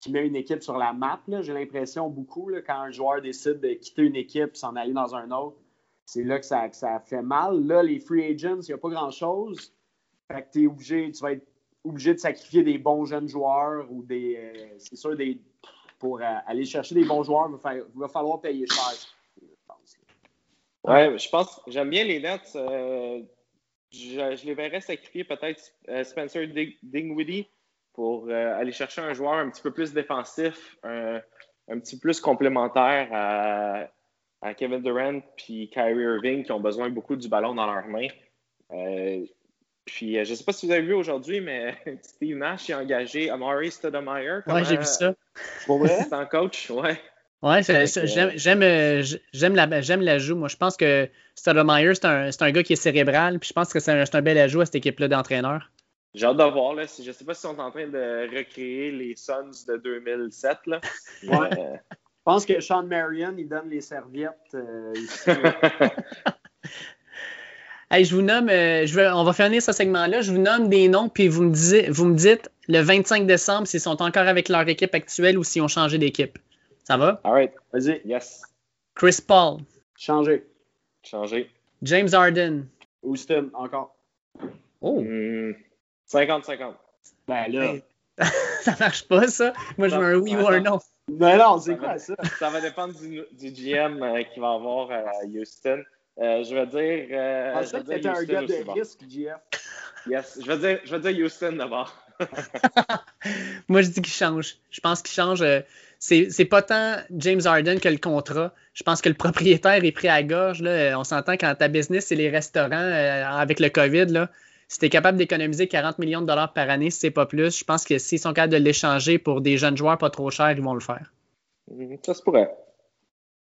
qui met une équipe sur la map. J'ai l'impression beaucoup, là, quand un joueur décide de quitter une équipe et s'en aller dans un autre, c'est là que ça, ça, fait mal. Là, les free agents, il n'y a pas grand-chose. Fait que es obligé, tu vas être obligé de sacrifier des bons jeunes joueurs ou des. Euh, c'est sûr, des, pour aller chercher des bons joueurs, il va falloir payer cher. Ouais, je pense, j'aime bien les Nets. Euh, je, les verrais sacrifier peut-être euh, Spencer Dingwiddie pour euh, aller chercher un joueur un petit peu plus défensif, un, petit peu plus complémentaire à, Kevin Durant puis Kyrie Irving qui ont besoin beaucoup du ballon dans leurs mains. puis je ne sais pas si vous avez vu aujourd'hui, mais [LAUGHS] Steve Nash a engagé Amari Stoudemire. Ouais, j'ai vu ça. Pour vrai? C'est un coach, ouais. Ouais, j'aime euh, j'aime l'ajout. Moi, je pense que Stoudemire, c'est un, un, gars qui est cérébral. Puis je pense que c'est un, un, bel ajout à cette équipe-là d'entraîneurs. J'ai hâte de voir. Là, je ne sais pas s'ils sont en train de recréer les Suns de 2007. Là. Ouais. je pense que Sean Marion, il donne les serviettes. Euh, [LAUGHS] [LAUGHS] hey, je vous nomme, euh, je on va finir ce segment-là. Je vous nomme des noms, puis vous me, dites, vous me dites le 25 décembre s'ils sont encore avec leur équipe actuelle ou s'ils ont changé d'équipe. Ça va? All right. Vas-y. Yes. Chris Paul. Changé. Changé. James Harden. Houston, encore. Oh. 50-50. Hmm. Ben là. [LAUGHS] ça marche pas, ça? Moi, je veux un oui ou un non. Ben non, c'est quoi ça? [LAUGHS] Ça va dépendre du, du GM euh, qu'il va avoir à Houston. Euh, je vais dire. Euh, je vais dire un gars de risque, GF. Yes, je vais dire, je vais dire Houston d'abord. [LAUGHS] Moi, je dis qu'il change. Je pense qu'il change. Euh, c'est pas tant James Harden que le contrat. Je pense que le propriétaire est pris à la gorge. Là. On s'entend quand ta business, c'est les restaurants euh, avec le COVID. Là. Si tu es capable d'économiser 40 millions de dollars par année, si c'est pas plus, je pense que s'ils sont capables de l'échanger pour des jeunes joueurs pas trop chers, ils vont le faire. Mm-hmm. Ça se pourrait.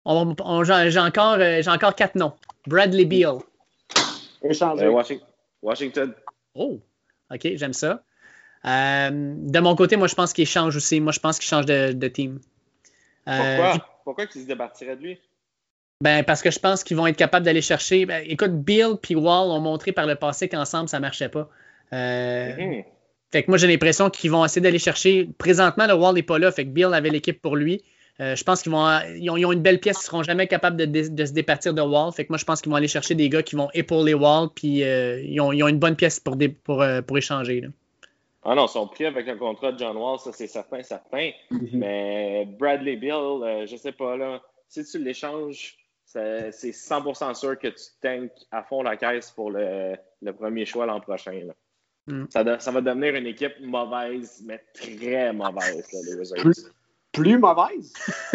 J'ai encore, euh, encore quatre noms. Bradley Beal. Échanger. Washington. Oh, OK, j'aime ça. Euh, de mon côté, moi, je pense qu'il change aussi. Moi, je pense qu'il change de, team. Euh, Pourquoi? Pourquoi qu'il se départirait de lui? Ben, parce que je pense qu'ils vont être capables d'aller chercher. Ben, écoute, Bill et Wall ont montré par le passé qu'ensemble, ça ne marchait pas. Euh, mm-hmm. Fait que moi, j'ai l'impression qu'ils vont essayer d'aller chercher. Présentement, le Wall n'est pas là. Fait que Bill avait l'équipe pour lui. je pense qu'ils vont ils ont, une belle pièce, ils ne seront jamais capables de, se départir de Wall. Fait que moi, je pense qu'ils vont aller chercher des gars qui vont épauler Wall, puis ils ont, une bonne pièce pour, pour, pour échanger. Là. Ah non, ils sont pris avec un contrat de John Wall, ça c'est certain, certain. Mhm. Mais Bradley Bill, euh, je sais pas, là, si tu l'échanges, c'est 100% sûr que tu tanks à fond la caisse pour le, premier choix l'an prochain. Mm. Ça, ça, va devenir une équipe mauvaise, mais très mauvaise, les Wizards. Plus, mauvaise? [LAUGHS]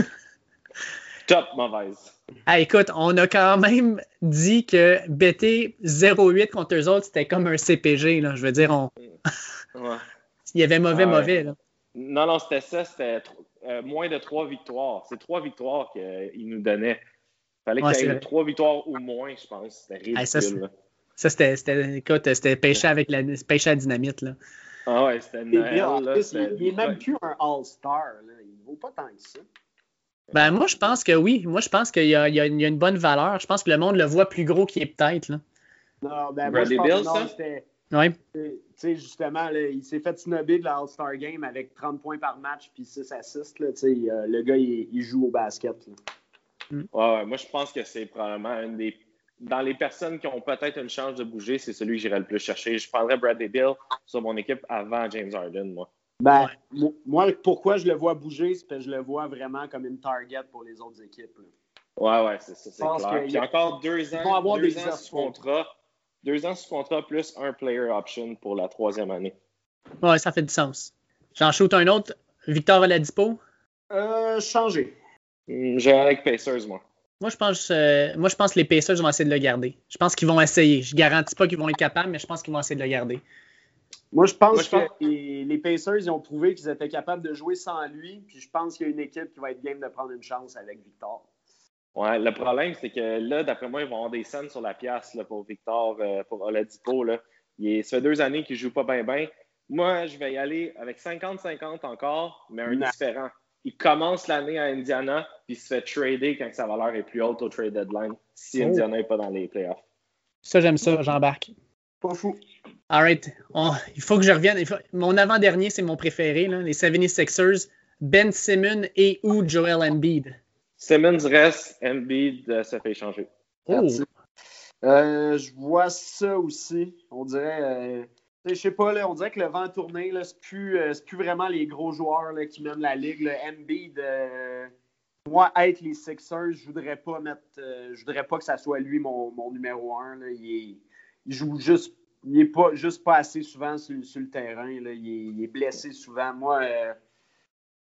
Top mauvaise. Ah, écoute, on a quand même dit que BT 0-8 contre eux autres, c'était comme un CPG. Là. Je veux dire, on. Ouais. [LAUGHS] Il y avait mauvais, ah mauvais. Là. Non, non, c'était ça. C'était euh, moins de trois victoires. C'est trois victoires qu'ils nous donnaient. Il fallait qu'il y ait trois victoires ou moins, je pense. C'était ridicule. ça, c'était, c'était pêché avec la pêché à dynamite. Là. Ah ouais, c'était Noël. Là, il n'est même plus un All-Star. Il ne vaut pas tant que ça. Ben, moi, je pense que oui. Moi, je pense qu'il y, y, a une bonne valeur. Je pense que le monde le voit plus gros qu'il est peut-être. Non, ben, moi, je pense Bills, que non, c'était. Oui. Tu sais, justement, il s'est fait snobber de la All-Star Game avec 30 points par match puis 6 assists. Là, euh, le gars, il, il, joue au basket. Mm. Ouais, ouais, moi, je pense que c'est probablement une des. Dans les personnes qui ont peut-être une chance de bouger, c'est celui que j'irais le plus chercher. Je prendrais Bradley Bill sur mon équipe avant James Harden, moi. Ben, moi, pourquoi je le vois bouger, c'est parce que je le vois vraiment comme une target pour les autres équipes. Ouais, ouais, c'est ça, c'est clair. Puis encore deux ans, deux ans sous contrat. Deux ans sous contrat plus un player option pour la troisième année. Ouais, ça fait du sens. J'en shoot un autre. Victor Oladipo? Euh, changer. Hmm, j'ai avec Pacers, moi. Moi je, pense, euh, moi, je pense que les Pacers vont essayer de le garder. Je pense qu'ils vont essayer. Je garantis pas qu'ils vont être capables, mais je pense qu'ils vont essayer de le garder. Moi, je pense que Les, Pacers ils ont prouvé qu'ils étaient capables de jouer sans lui. Puis je pense qu'il y a une équipe qui va être game de prendre une chance avec Victor. Ouais, le problème, c'est que là, d'après moi, ils vont avoir des scènes sur la pièce là, pour Victor, euh, pour Oladipo. Là. Il ça fait deux années qu'il ne joue pas bien, bien. Moi, je vais y aller avec 50-50 encore, mais un différent. Il commence l'année à Indiana, puis il se fait trader quand sa valeur est plus haute au trade deadline, si oh. Indiana n'est pas dans les playoffs. Ça, j'aime ça, j'embarque. Pas fou. All right. il faut que je revienne. Mon avant-dernier, c'est mon préféré, là, les 76ers. Ben Simmons et ou Joel Embiid? Simmons reste, Embiid se fait échanger. Oh. Euh, je vois ça aussi. On dirait. Euh, je sais pas, là, on dirait que le vent tourné, c'est plus, euh, plus vraiment les gros joueurs là, qui mènent la ligue. Là. Embiid, moi, être les Sixers, je voudrais pas mettre. je voudrais pas que ça soit lui mon, mon numéro un. Là. Il, il, joue juste. Il n'est pas juste pas assez souvent sur, le terrain. Là. Il, est, il, est, blessé souvent. Moi,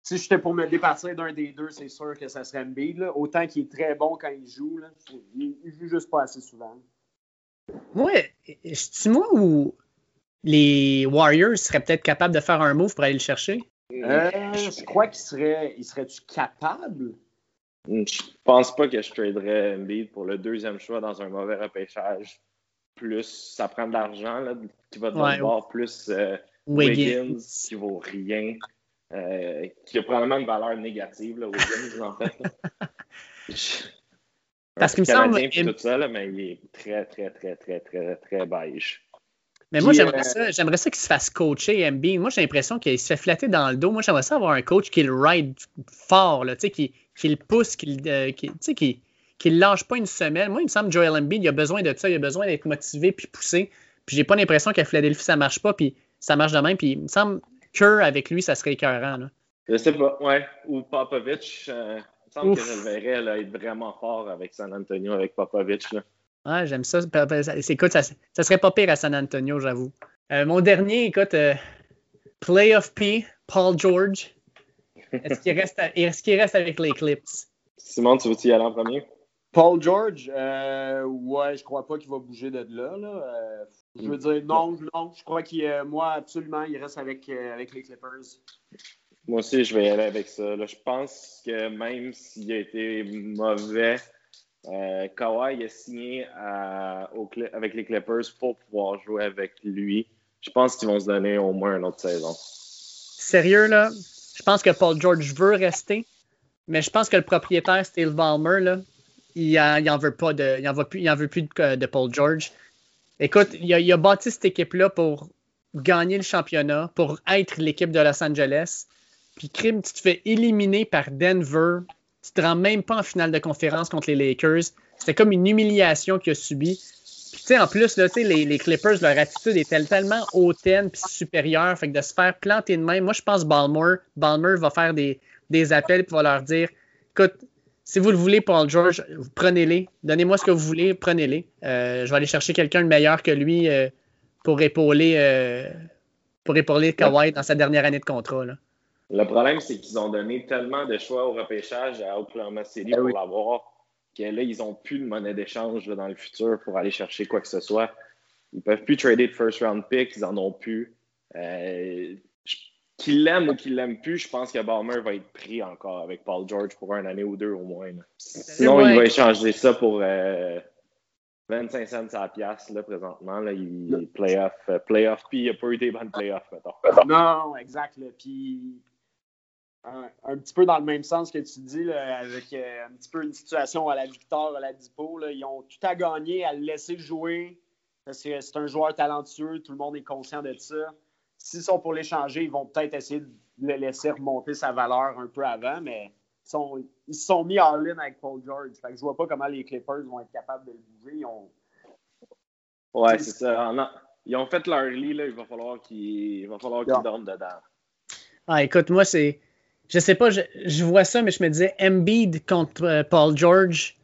si j'étais pour me départir d'un des deux, c'est sûr que ça serait Embiid. Autant qu'il est très bon quand il joue, là. Il, il, joue juste pas assez souvent. Ouais, c'est moi ou les Warriors seraient peut-être capables de faire un move pour aller le chercher? Euh, je crois qu'il serait. Il serait-tu capable? Je pense pas que je traderais Embiid pour le deuxième choix dans un mauvais repêchage. Plus ça prend de l'argent, qui va devoir ouais, plus euh, Wiggins. qui vaut rien. Euh, qui a probablement une valeur négative, là, Williams, en fait. [LAUGHS] Parce qu'il me semble. tout ça, là, mais il est très, très, très, très, très, très beige. Mais moi, j'aimerais euh, ça, j'aimerais ça qu'il se fasse coacher, MB. Moi, j'ai l'impression qu'il se fait flatter dans le dos. Moi, j'aimerais ça avoir un coach qui le ride fort, là, qui, qui le pousse, qui, euh, qui, qui, qui le lâche pas une semaine. Moi, il me semble que Joel Embiid, il a besoin de ça. Il a besoin d'être motivé puis poussé. Puis j'ai pas l'impression qu'à Philadelphie, ça marche pas. Puis ça marche de même. Puis il me semble Kerr avec lui, ça serait écœurant. Là. Je sais pas, ouais. Ou Popovich. Euh, il me semble que je le verrais là, être vraiment fort avec San Antonio, avec Popovich. Là. Ouais, j'aime ça. Écoute, ça, ça, serait pas pire à San Antonio, j'avoue. Euh, mon dernier, écoute, euh, Play of P, Paul George. Est-ce qu'il reste, est qu'il reste avec les Clips? Simon, tu veux-tu y aller en premier? Paul George, euh, ouais, je crois pas qu'il va bouger de là. là. Euh, je veux dire, non, non. Je crois qu'il, euh, moi, absolument, il reste avec, euh, avec les Clippers. Moi aussi, je vais y aller avec ça. je pense que même s'il a été mauvais, euh, Kawhi a signé avec les Clippers pour pouvoir jouer avec lui. Je pense qu'ils vont se donner au moins une autre saison. Sérieux, là? Je pense que Paul George veut rester, mais je pense que le propriétaire, Steve Ballmer, là, il n'en veut pas de, il en veut plus, il en veut plus de Paul George. Écoute, il a, bâti cette équipe-là pour gagner le championnat, pour être l'équipe de Los Angeles. Puis, crime, tu te fais éliminer par Denver. Tu te rends même pas en finale de conférence contre les Lakers. C'était comme une humiliation qu'il a subie. Puis, tu sais, en plus, là, les, les Clippers, leur attitude est tellement hautaine puis supérieure. Fait que de se faire planter de même. Moi, je pense Balmer, Balmer va faire des, des appels et va leur dire écoute, si vous le voulez, Paul George, prenez-les. Donnez-moi ce que vous voulez, prenez-les. Euh, je vais aller chercher quelqu'un de meilleur que lui euh, pour épauler euh, pour épauler Kawhi dans sa dernière année de contrat. Le problème, c'est qu'ils ont donné tellement de choix au repêchage à Oklahoma City ah pour l'avoir que là, ils n'ont plus de monnaie d'échange dans le futur pour aller chercher quoi que ce soit. Ils ne peuvent plus trader de first round pick, ils n'en ont plus. Qu'il l'aime ou qu'il l'aime plus, je pense que Balmer va être pris encore avec Paul George pour une année ou deux au moins. Sinon, il va échanger ça pour 25 cents à la pièce là, présentement. Là, il playoff, euh, playoff, puis il n'a pas eu des bonnes playoffs, mettons. Non, exact. Puis un, petit peu dans le même sens que tu dis, avec euh, un petit peu une situation à la Victor, à la Dipo. Là, ils ont tout à gagner à le laisser jouer. C'est un joueur talentueux, tout le monde est conscient de ça. S'ils sont pour l'échanger, ils vont peut-être essayer de le laisser remonter sa valeur un peu avant, mais sont, ils se sont mis en ligne avec Paul George. Fait que je vois pas comment les Clippers vont être capables de le bouger. Ils ont... Ouais, c'est ça. Ils ont fait leur lit, là. il va falloir qu'ils qu dorment dedans. Ah, écoute, moi, c'est. Je sais pas, je, je, vois ça, mais je me disais Embiid contre euh, Paul George.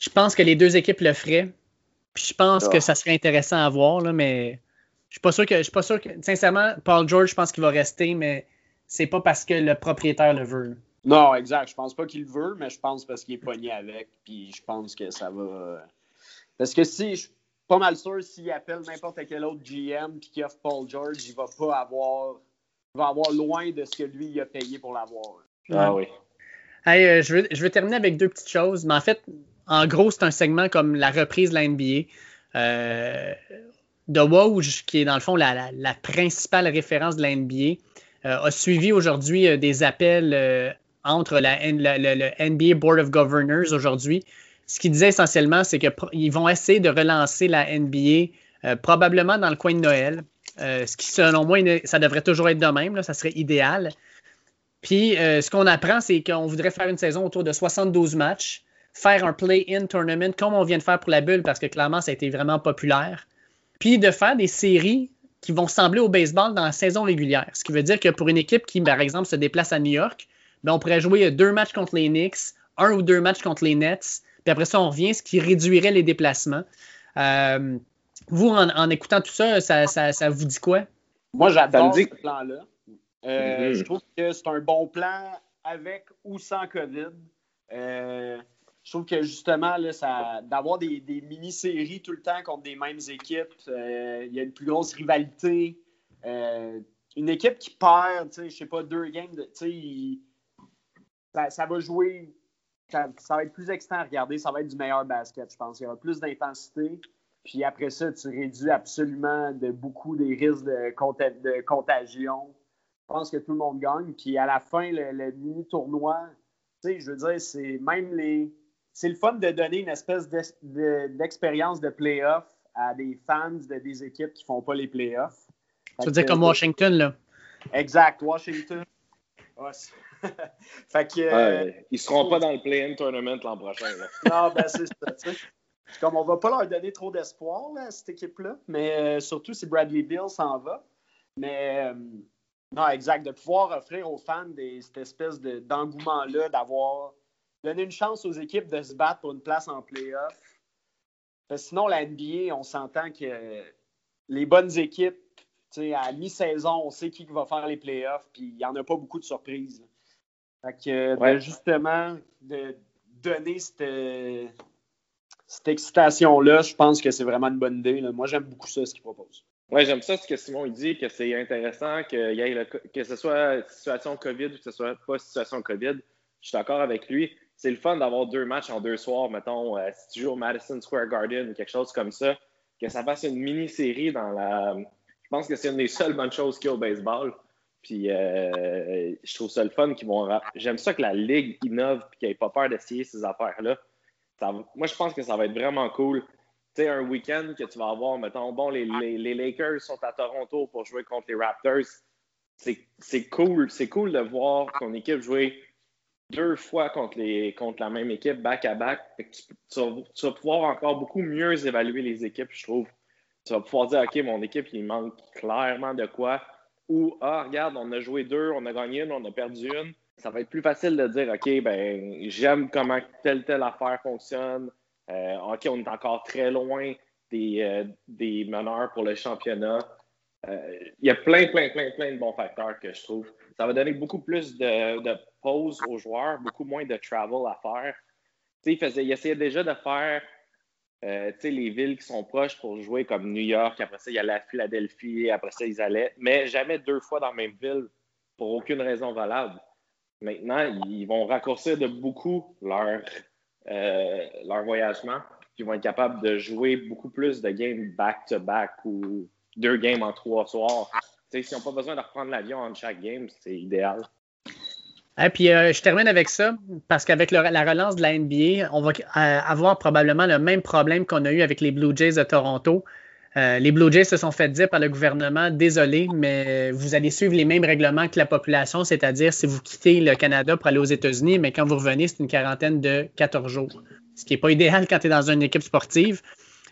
Je pense que les deux équipes le feraient. Puis je pense que ah. ça serait intéressant à voir, là, mais je suis pas sûr que. Je suis pas sûr que. Sincèrement, Paul George, je pense qu'il va rester, mais c'est pas parce que le propriétaire le veut. Non, exact. Je pense pas qu'il le veut, mais je pense parce qu'il est pogné avec. Puis je pense que ça va. Parce que si, je suis pas mal sûr, s'il appelle n'importe quel autre GM puis qu'il offre Paul George, il va pas avoir. Il va avoir loin de ce que lui il a payé pour l'avoir. Ah oui. Hey, euh, je, veux, je veux terminer avec deux petites choses. Mais en fait, en gros, c'est un segment comme la reprise de la NBA. Euh, de Woj, qui est dans le fond la, principale référence de la NBA, euh, a suivi aujourd'hui euh, des appels entre la, le, NBA Board of Governors aujourd'hui. Ce qu'il disait essentiellement, c'est qu'ils vont essayer de relancer la NBA euh, probablement dans le coin de Noël. Euh, ce qui, selon moi, ça devrait toujours être de même, ça serait idéal. Puis, euh, ce qu'on apprend, c'est qu'on voudrait faire une saison autour de 72 matchs, faire un play-in tournament comme on vient de faire pour la bulle, parce que clairement, ça a été vraiment populaire. Puis, de faire des séries qui vont sembler au baseball dans la saison régulière. Ce qui veut dire que pour une équipe qui, par exemple, se déplace à New York, ben, on pourrait jouer deux matchs contre les Knicks, un ou deux matchs contre les Nets, puis après ça, on revient, ce qui réduirait les déplacements. Euh, vous, en, écoutant tout ça ça, vous dit quoi? Moi, j'adore ce plan-là. Euh, mm-hmm. Je trouve que c'est un bon plan avec ou sans COVID. Euh, je trouve que justement, d'avoir des, mini-séries tout le temps contre des mêmes équipes, il y a une plus grosse rivalité. une équipe qui perd, je sais pas, deux games, de, ça, va jouer. Ça, va être plus excitant à regarder. Ça va être du meilleur basket, je pense. Il y aura plus d'intensité. Puis après ça, tu réduis absolument de beaucoup des risques de, contagion. Je pense que tout le monde gagne. Puis à la fin, le, mini-tournoi, tu sais, je veux dire, c'est même les. C'est le fun de donner une espèce d'expérience de, playoff à des fans de des équipes qui ne font pas les playoffs. Tu veux dire comme Washington, là? Exact, Washington. [LAUGHS] fait que, euh, ils seront pas dans le play-in tournament l'an prochain. [LAUGHS] non, ben c'est ça. Comme on va pas leur donner trop d'espoir à cette équipe-là, mais euh, surtout si Bradley Bill s'en va. Mais euh, non, exact, de pouvoir offrir aux fans des, cette espèce d'engouement-là, d'avoir donné une chance aux équipes de se battre pour une place en playoff. Sinon, la NBA, on s'entend que les bonnes équipes, à mi-saison, on sait qui va faire les playoffs, puis il n'y en a pas beaucoup de surprises. Fait que, justement, de donner cette, cette excitation-là, je pense que c'est vraiment une bonne idée. Moi, j'aime beaucoup ça, ce qu'il propose. Oui, j'aime ça ce que Simon il dit, que c'est intéressant que, y ait que ce soit situation COVID ou que ce soit pas situation COVID. Je suis d'accord avec lui. C'est le fun d'avoir deux matchs en deux soirs, mettons, euh, si tu joues au Madison Square Garden ou quelque chose comme ça, que ça fasse une mini-série dans la. Je pense que c'est une des seules bonnes choses qu'il y a au baseball. Puis euh, je trouve ça le fun qu'ils vont. J'aime ça que la Ligue innove et qu'elle n'ait pas peur d'essayer ces affaires-là. Moi, je pense que ça va être vraiment cool. Tu sais, un week-end que tu vas avoir, mettons, bon, les, les, Lakers sont à Toronto pour jouer contre les Raptors. C'est cool. C'est cool de voir ton équipe jouer deux fois contre, les, contre la même équipe, back-à-back. Tu, vas, pouvoir encore beaucoup mieux évaluer les équipes, je trouve. Tu vas pouvoir dire, OK, mon équipe, il manque clairement de quoi ou Ah, regarde, on a joué deux, on a gagné une, on a perdu une. Ça va être plus facile de dire OK, ben j'aime comment telle telle affaire fonctionne. Euh, OK, on est encore très loin des, euh, des meneurs pour le championnat. Euh, il y a plein, plein, plein, plein de bons facteurs que je trouve. Ça va donner beaucoup plus de, de pauses aux joueurs, beaucoup moins de travel à faire. Il, faisait, il essayait déjà de faire euh, les villes qui sont proches pour jouer comme New York, après ça, il y a la Philadelphie, après ça, ils allaient, mais jamais deux fois dans la même ville. pour aucune raison valable. Maintenant, ils vont raccourcir de beaucoup leur, euh, leur voyagement. Ils vont être capables de jouer beaucoup plus de games back-to-back ou deux games en trois soirs. S'ils n'ont pas besoin de reprendre l'avion en chaque game, c'est idéal. Et puis, euh, je termine avec ça, parce qu'avec la relance de la NBA, on va euh, avoir probablement le même problème qu'on a eu avec les Blue Jays de Toronto. Euh, les Blue Jays se sont fait dire par le gouvernement, désolé, mais vous allez suivre les mêmes règlements que la population, c'est-à-dire si vous quittez le Canada pour aller aux États-Unis, mais quand vous revenez, c'est une quarantaine de 14 jours. Ce qui n'est pas idéal quand tu es dans une équipe sportive.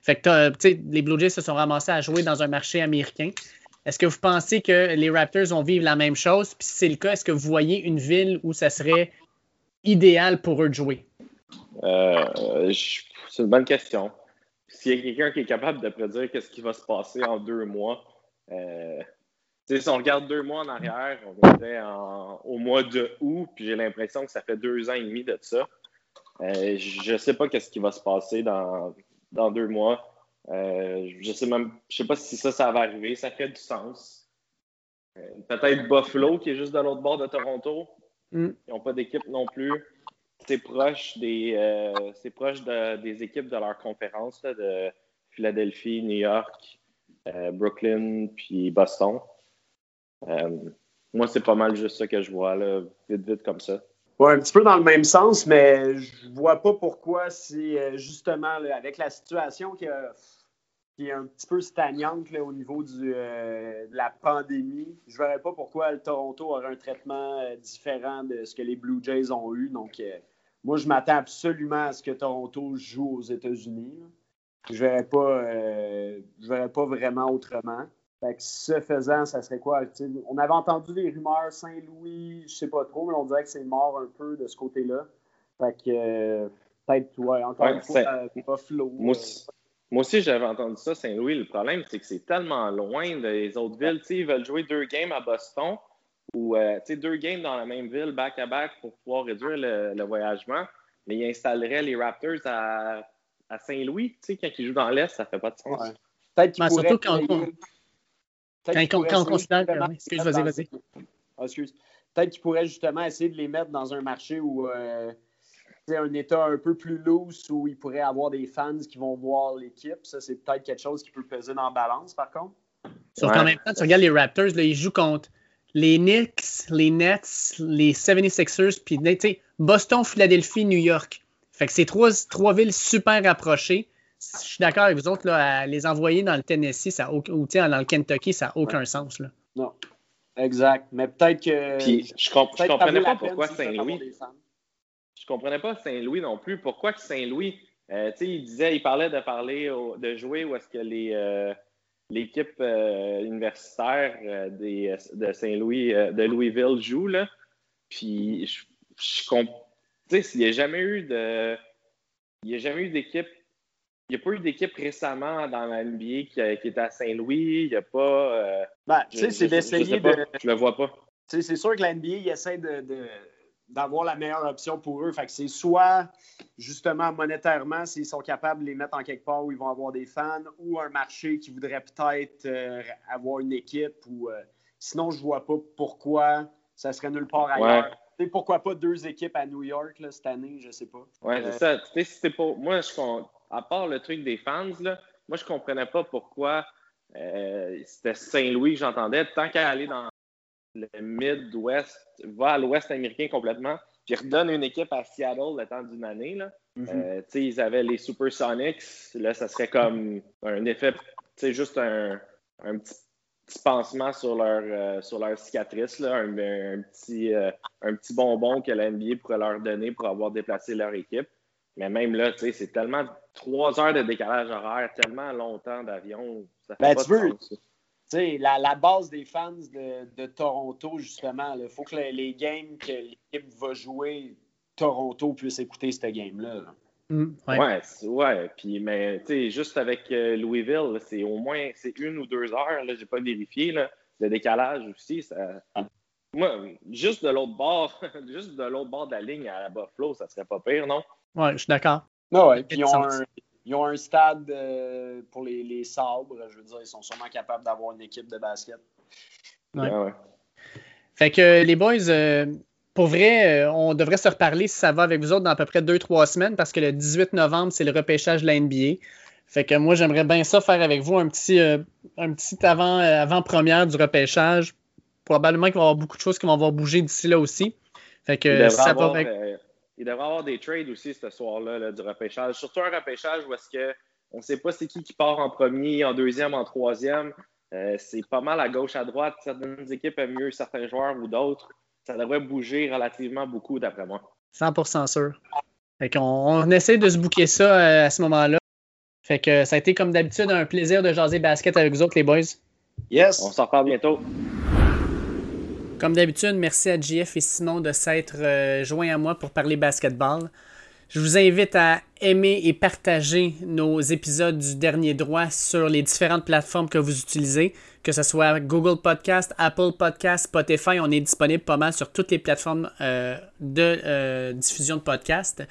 Fait que les Blue Jays se sont ramassés à jouer dans un marché américain. Est-ce que vous pensez que les Raptors vont vivre la même chose? Puis si c'est le cas, est-ce que vous voyez une ville où ça serait idéal pour eux de jouer? Euh, c'est une bonne question s'il y a quelqu'un qui est capable de prédire qu'est-ce qui va se passer en deux mois, euh, si on regarde deux mois en arrière, on était au mois de août, puis j'ai l'impression que ça fait deux ans et demi de ça. Euh, je ne sais pas qu'est-ce qui va se passer dans, dans deux mois. Euh, je sais même, je sais pas si ça, ça va arriver. Ça fait du sens. Peut-être Buffalo qui est juste de l'autre bord de Toronto. Mm. Ils n'ont pas d'équipe non plus c'est proche des euh, c'est proche des équipes de leur conférence de Philadelphie, New York, euh, Brooklyn puis Boston. Euh, moi, c'est pas mal juste ça que je vois là, vite vite comme ça. Un petit peu dans le même sens, mais je vois pas pourquoi si justement avec la situation qui, est un petit peu stagnante au niveau du, de la pandémie, je verrais pas pourquoi le Toronto aurait un traitement différent de ce que les Blue Jays ont eu. Donc, moi, je m'attends absolument à ce que Toronto joue aux États-Unis. Je ne verrais, euh, verrais pas vraiment autrement. Fait ce faisant, ça serait quoi? on avait entendu des rumeurs Saint-Louis, je sais pas trop, mais on dirait que c'est mort un peu de ce côté-là. Fait que euh, peut-être, ouais, encore une fois, euh, pas flou. Moi aussi, j'avais entendu ça, Saint-Louis. Le problème, c'est que c'est tellement loin des autres villes. ils veulent jouer deux games à Boston ou euh, deux games dans la même ville, back-à-back, pour pouvoir réduire le, voyagement. Mais ils installeraient les Raptors à, à Saint-Louis. Quand ils jouent dans l'Est, ça fait pas de sens. Peut-être qu'ils Surtout quand, on considère. Excuse, vas-y, vas-y. Ah, excuse. Peut-être qu'ils pourraient justement essayer de les mettre dans un marché où. Euh, un état un peu plus loose où il pourrait avoir des fans qui vont voir l'équipe. Ça, c'est peut-être quelque chose qui peut peser dans la balance, par contre. Sauf qu'en même temps, tu regardes les Raptors, là, ils jouent contre les Knicks, les Nets, les 76ers, puis Boston, Philadelphie, New York. Fait que c'est trois, trois villes super rapprochées. Je suis d'accord avec vous autres, là, à les envoyer dans le Tennessee ça, ou dans le Kentucky, ça n'a aucun sens. Là. Non. Exact. Mais peut-être que. Puis, je, ne comprenais pas pourquoi Saint-Louis. Je comprenais pas Saint-Louis non plus. Pourquoi que Saint-Louis, euh, tu sais, il disait, il parlait de parler, de jouer où est-ce que les. Euh, l'équipe euh, universitaire euh, de Saint-Louis, euh, de Louisville joue. Là. Puis, je, je comprends. Tu sais, il n'y a jamais eu de. Il n'y a jamais eu d'équipe. Il n'y a pas eu d'équipe récemment dans la NBA qui, était à Saint-Louis. Il n'y a pas. ben, tu sais, c'est d'essayer de. Je le vois pas. C'est sûr que la NBA, essaie de d'avoir la meilleure option pour eux. Fait que c'est soit, justement, monétairement, s'ils sont capables de les mettre en quelque part où ils vont avoir des fans, ou un marché qui voudrait peut-être euh, avoir une équipe. Ou, euh, sinon, je vois pas pourquoi ça serait nulle part ailleurs. Pourquoi pas deux équipes à New York là, cette année, je sais pas. Oui, c'est ça. c'est pour... Moi, je... à part le truc des fans, là, moi, je comprenais pas pourquoi euh, c'était Saint-Louis que j'entendais. Tant qu'à aller dans le Midwest, va à l'Ouest américain complètement, puis redonne une équipe à Seattle le temps d'une année. Là. Mm-hmm. Euh, ils avaient les Supersonics. Là, ça serait comme un effet, juste un, un petit, pansement sur leur, euh, sur leur cicatrice, là, un, petit, un petit bonbon que la NBA pourrait leur donner pour avoir déplacé leur équipe. Mais même là, c'est tellement trois heures de décalage horaire, tellement longtemps d'avion. Ça fait ben, pas tu veux, la, la, base des fans de, Toronto, justement, il faut que les, games que l'équipe va jouer, Toronto puisse écouter cette game-là. Mm, ouais. ouais, Puis, mais, tu sais, juste avec euh, Louisville, c'est au moins c'est une ou deux heures, là, j'ai pas vérifié, là, le décalage aussi. Ça... Moi, juste de l'autre bord, [LAUGHS] juste de l'autre bord de la ligne à Buffalo, ça serait pas pire, non? Ouais, je suis d'accord. Ah ouais, puis ils ont un, ils ont un stade euh, pour les, les, sabres. Je veux dire, ils sont sûrement capables d'avoir une équipe de basket. Ouais. Fait que les boys, euh, pour vrai, euh, on devrait se reparler si ça va avec vous autres dans à peu près 2-3 semaines parce que le 18 novembre, c'est le repêchage de la NBA. Fait que moi, j'aimerais bien ça faire avec vous un petit, euh, un petit avant, avant-première du repêchage. Probablement qu'il va y avoir beaucoup de choses qui vont avoir bougé d'ici là aussi. Fait que ça avoir, va il devrait y avoir des trades aussi ce soir-là du repêchage. Surtout un repêchage où est-ce que on ne sait pas c'est qui qui part en premier, en deuxième, en troisième. Euh, c'est pas mal à gauche, à droite. Certaines équipes aiment mieux certains joueurs ou d'autres. Ça devrait bouger relativement beaucoup, d'après moi. 100% sûr. Fait qu'on, on essaie de se bouquer ça euh, à ce moment-là. Fait que ça a été, comme d'habitude, un plaisir de jaser basket avec vous autres, les boys. Yes. On s'en reparle bientôt. Comme d'habitude, merci à JF et Simon de s'être euh, joints à moi pour parler basketball. Je vous invite à aimer et partager nos épisodes du dernier droit sur les différentes plateformes que vous utilisez, que ce soit Google Podcast, Apple Podcast, Spotify. On est disponible pas mal sur toutes les plateformes euh, de euh, diffusion de podcasts.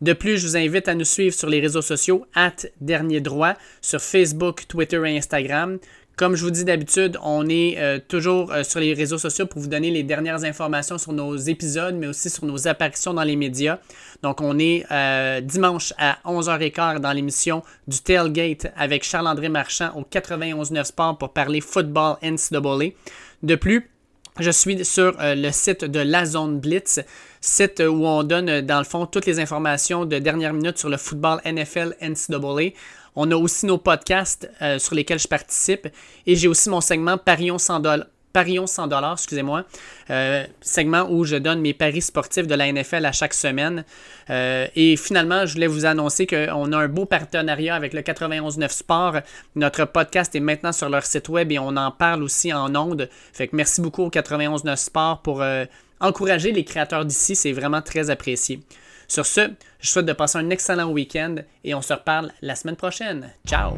De plus, je vous invite à nous suivre sur les réseaux sociaux, at Dernier Droit, sur Facebook, Twitter et Instagram. Comme je vous dis d'habitude, on est euh, toujours euh, sur les réseaux sociaux pour vous donner les dernières informations sur nos épisodes, mais aussi sur nos apparitions dans les médias. Donc, on est euh, dimanche à 11h15 dans l'émission du Tailgate avec Charles-André Marchand au 91.9 Sport pour parler football NCAA. De plus, je suis sur le site de La Zone Blitz, site où on donne dans le fond toutes les informations de dernière minute sur le football NFL NCAA. On a aussi nos podcasts euh, sur lesquels je participe. Et j'ai aussi mon segment Parions 100 dollars. Parions 100 dollars, excusez-moi, euh, segment où je donne mes paris sportifs de la NFL à chaque semaine. Euh, et finalement, je voulais vous annoncer qu'on a un beau partenariat avec le 91.9 Sport. Notre podcast est maintenant sur leur site web et on en parle aussi en ondes. Fait que merci beaucoup au 91.9 Sport pour encourager les créateurs d'ici. C'est vraiment très apprécié. Sur ce, je souhaite de passer un excellent week-end et on se reparle la semaine prochaine. Ciao!